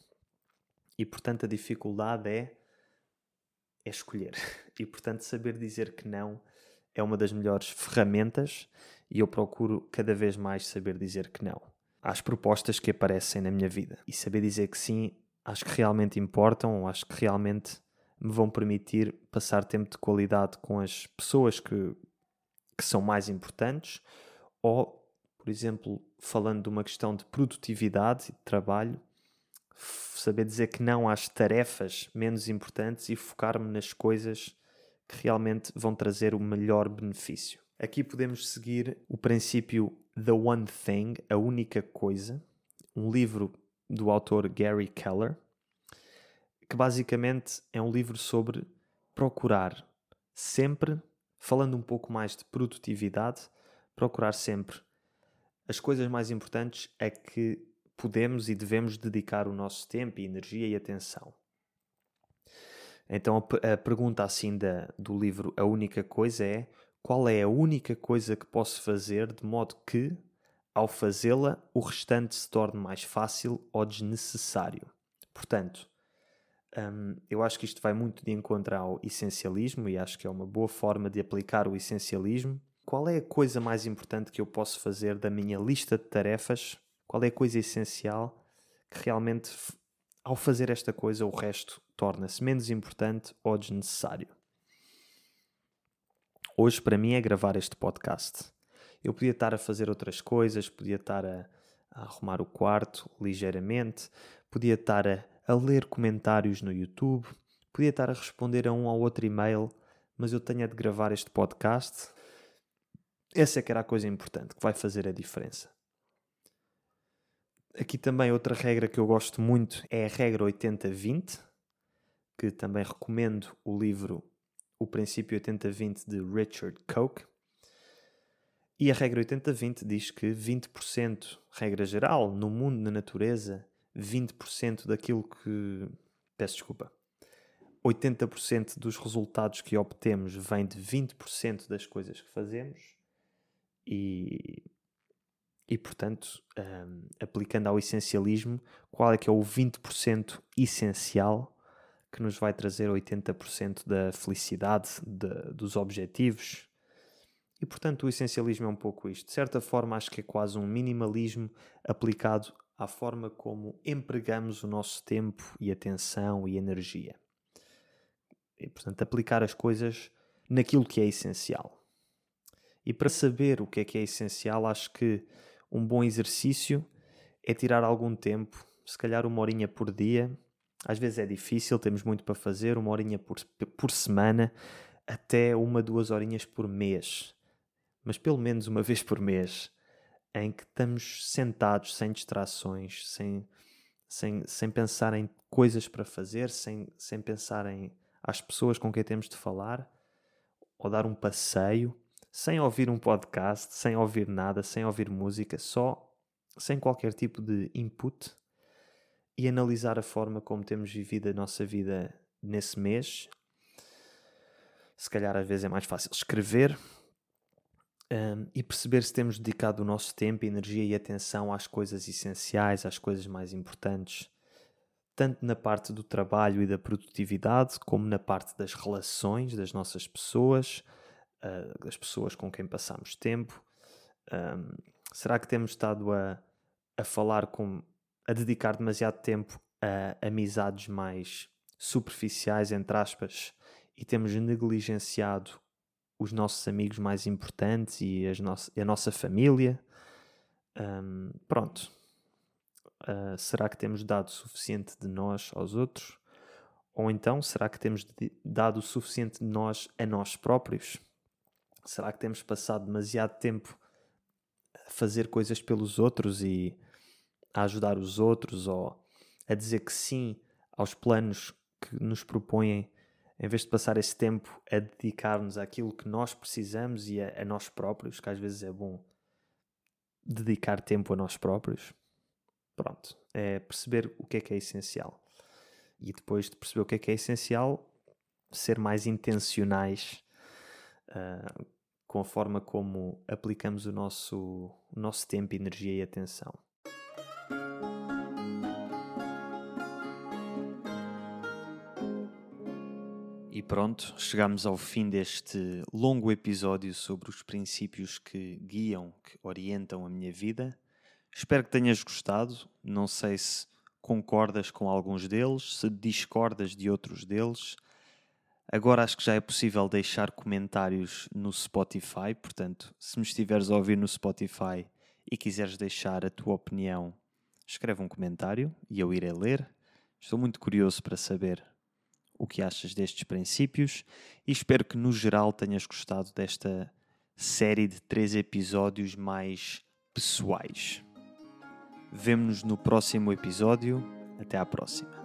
E portanto a dificuldade é, é escolher. E portanto saber dizer que não é uma das melhores ferramentas e eu procuro cada vez mais saber dizer que não às propostas que aparecem na minha vida. E saber dizer que sim, acho que realmente importam, acho que realmente me vão permitir passar tempo de qualidade com as pessoas que, que são mais importantes, ou, por exemplo, falando de uma questão de produtividade e de trabalho, saber dizer que não às tarefas menos importantes e focar-me nas coisas que realmente vão trazer o melhor benefício. Aqui podemos seguir o princípio The One Thing, A Única Coisa, um livro do autor Gary Keller, que basicamente é um livro sobre procurar sempre falando um pouco mais de produtividade, procurar sempre as coisas mais importantes a que podemos e devemos dedicar o nosso tempo, energia e atenção. Então a pergunta assim da, do livro A Única Coisa é qual é a única coisa que posso fazer de modo que, ao fazê-la, o restante se torne mais fácil ou desnecessário. Portanto, um, eu acho que isto vai muito de encontro ao essencialismo e acho que é uma boa forma de aplicar o essencialismo. Qual é a coisa mais importante que eu posso fazer da minha lista de tarefas? Qual é a coisa essencial que realmente, ao fazer esta coisa, o resto torna-se menos importante ou desnecessário? Hoje, para mim, é gravar este podcast. Eu podia estar a fazer outras coisas, podia estar a, a arrumar o quarto ligeiramente, podia estar a, a ler comentários no YouTube, podia estar a responder a um ou outro e-mail, mas eu tenho a de gravar este podcast. Essa é que era a coisa importante, que vai fazer a diferença. Aqui também outra regra que eu gosto muito é a regra 80-20, que também recomendo o livro O Princípio 80-20 de Richard Koch. E a regra 80-20 diz que 20%, regra geral, no mundo, na natureza, 20% daquilo que. Peço desculpa. 80% dos resultados que obtemos vem de 20% das coisas que fazemos e, e portanto, um, aplicando ao essencialismo, qual é que é o 20% essencial que nos vai trazer 80% da felicidade, de, dos objetivos. E portanto, o essencialismo é um pouco isto. De certa forma, acho que é quase um minimalismo aplicado à forma como empregamos o nosso tempo e atenção e energia. E, portanto, aplicar as coisas naquilo que é essencial. E para saber o que é que é essencial, acho que um bom exercício é tirar algum tempo, se calhar uma horinha por dia. Às vezes é difícil, temos muito para fazer, uma horinha por, por semana, até uma, duas horinhas por mês. Mas pelo menos uma vez por mês, em que estamos sentados, sem distrações, sem, sem, sem pensar em coisas para fazer, sem, sem pensar em as pessoas com quem temos de falar, ou dar um passeio, sem ouvir um podcast, sem ouvir nada, sem ouvir música, só sem qualquer tipo de input e analisar a forma como temos vivido a nossa vida nesse mês. Se calhar às vezes é mais fácil escrever um, e perceber se temos dedicado o nosso tempo, energia e atenção às coisas essenciais, às coisas mais importantes, tanto na parte do trabalho e da produtividade, como na parte das relações das nossas pessoas, uh, das pessoas com quem passamos tempo. Um, será que temos estado a, a falar com. A dedicar demasiado tempo a amizades mais superficiais, entre aspas, e temos negligenciado os nossos amigos mais importantes e as no a nossa família. Um, pronto. Uh, será que temos dado o suficiente de nós aos outros? Ou então, será que temos dado o suficiente de nós a nós próprios? Será que temos passado demasiado tempo a fazer coisas pelos outros e a ajudar os outros ou a dizer que sim aos planos que nos propõem em vez de passar esse tempo a dedicar-nos àquilo que nós precisamos e a, a, nós próprios, que às vezes é bom dedicar tempo a nós próprios, pronto, é perceber o que é que é essencial. E depois de perceber o que é que é essencial, ser mais intencionais uh, com a forma como aplicamos o nosso, o nosso tempo, energia e atenção. E pronto, chegamos ao fim deste longo episódio sobre os princípios que guiam, que orientam a minha vida. Espero que tenhas gostado. Não sei se concordas com alguns deles, se discordas de outros deles. Agora acho que já é possível deixar comentários no Spotify, portanto, se me estiveres a ouvir no Spotify e quiseres deixar a tua opinião, escreve um comentário e eu irei ler. Estou muito curioso para saber o que achas destes princípios e espero que no geral tenhas gostado desta série de três episódios mais pessoais. Vemo-nos no próximo episódio. Até à próxima.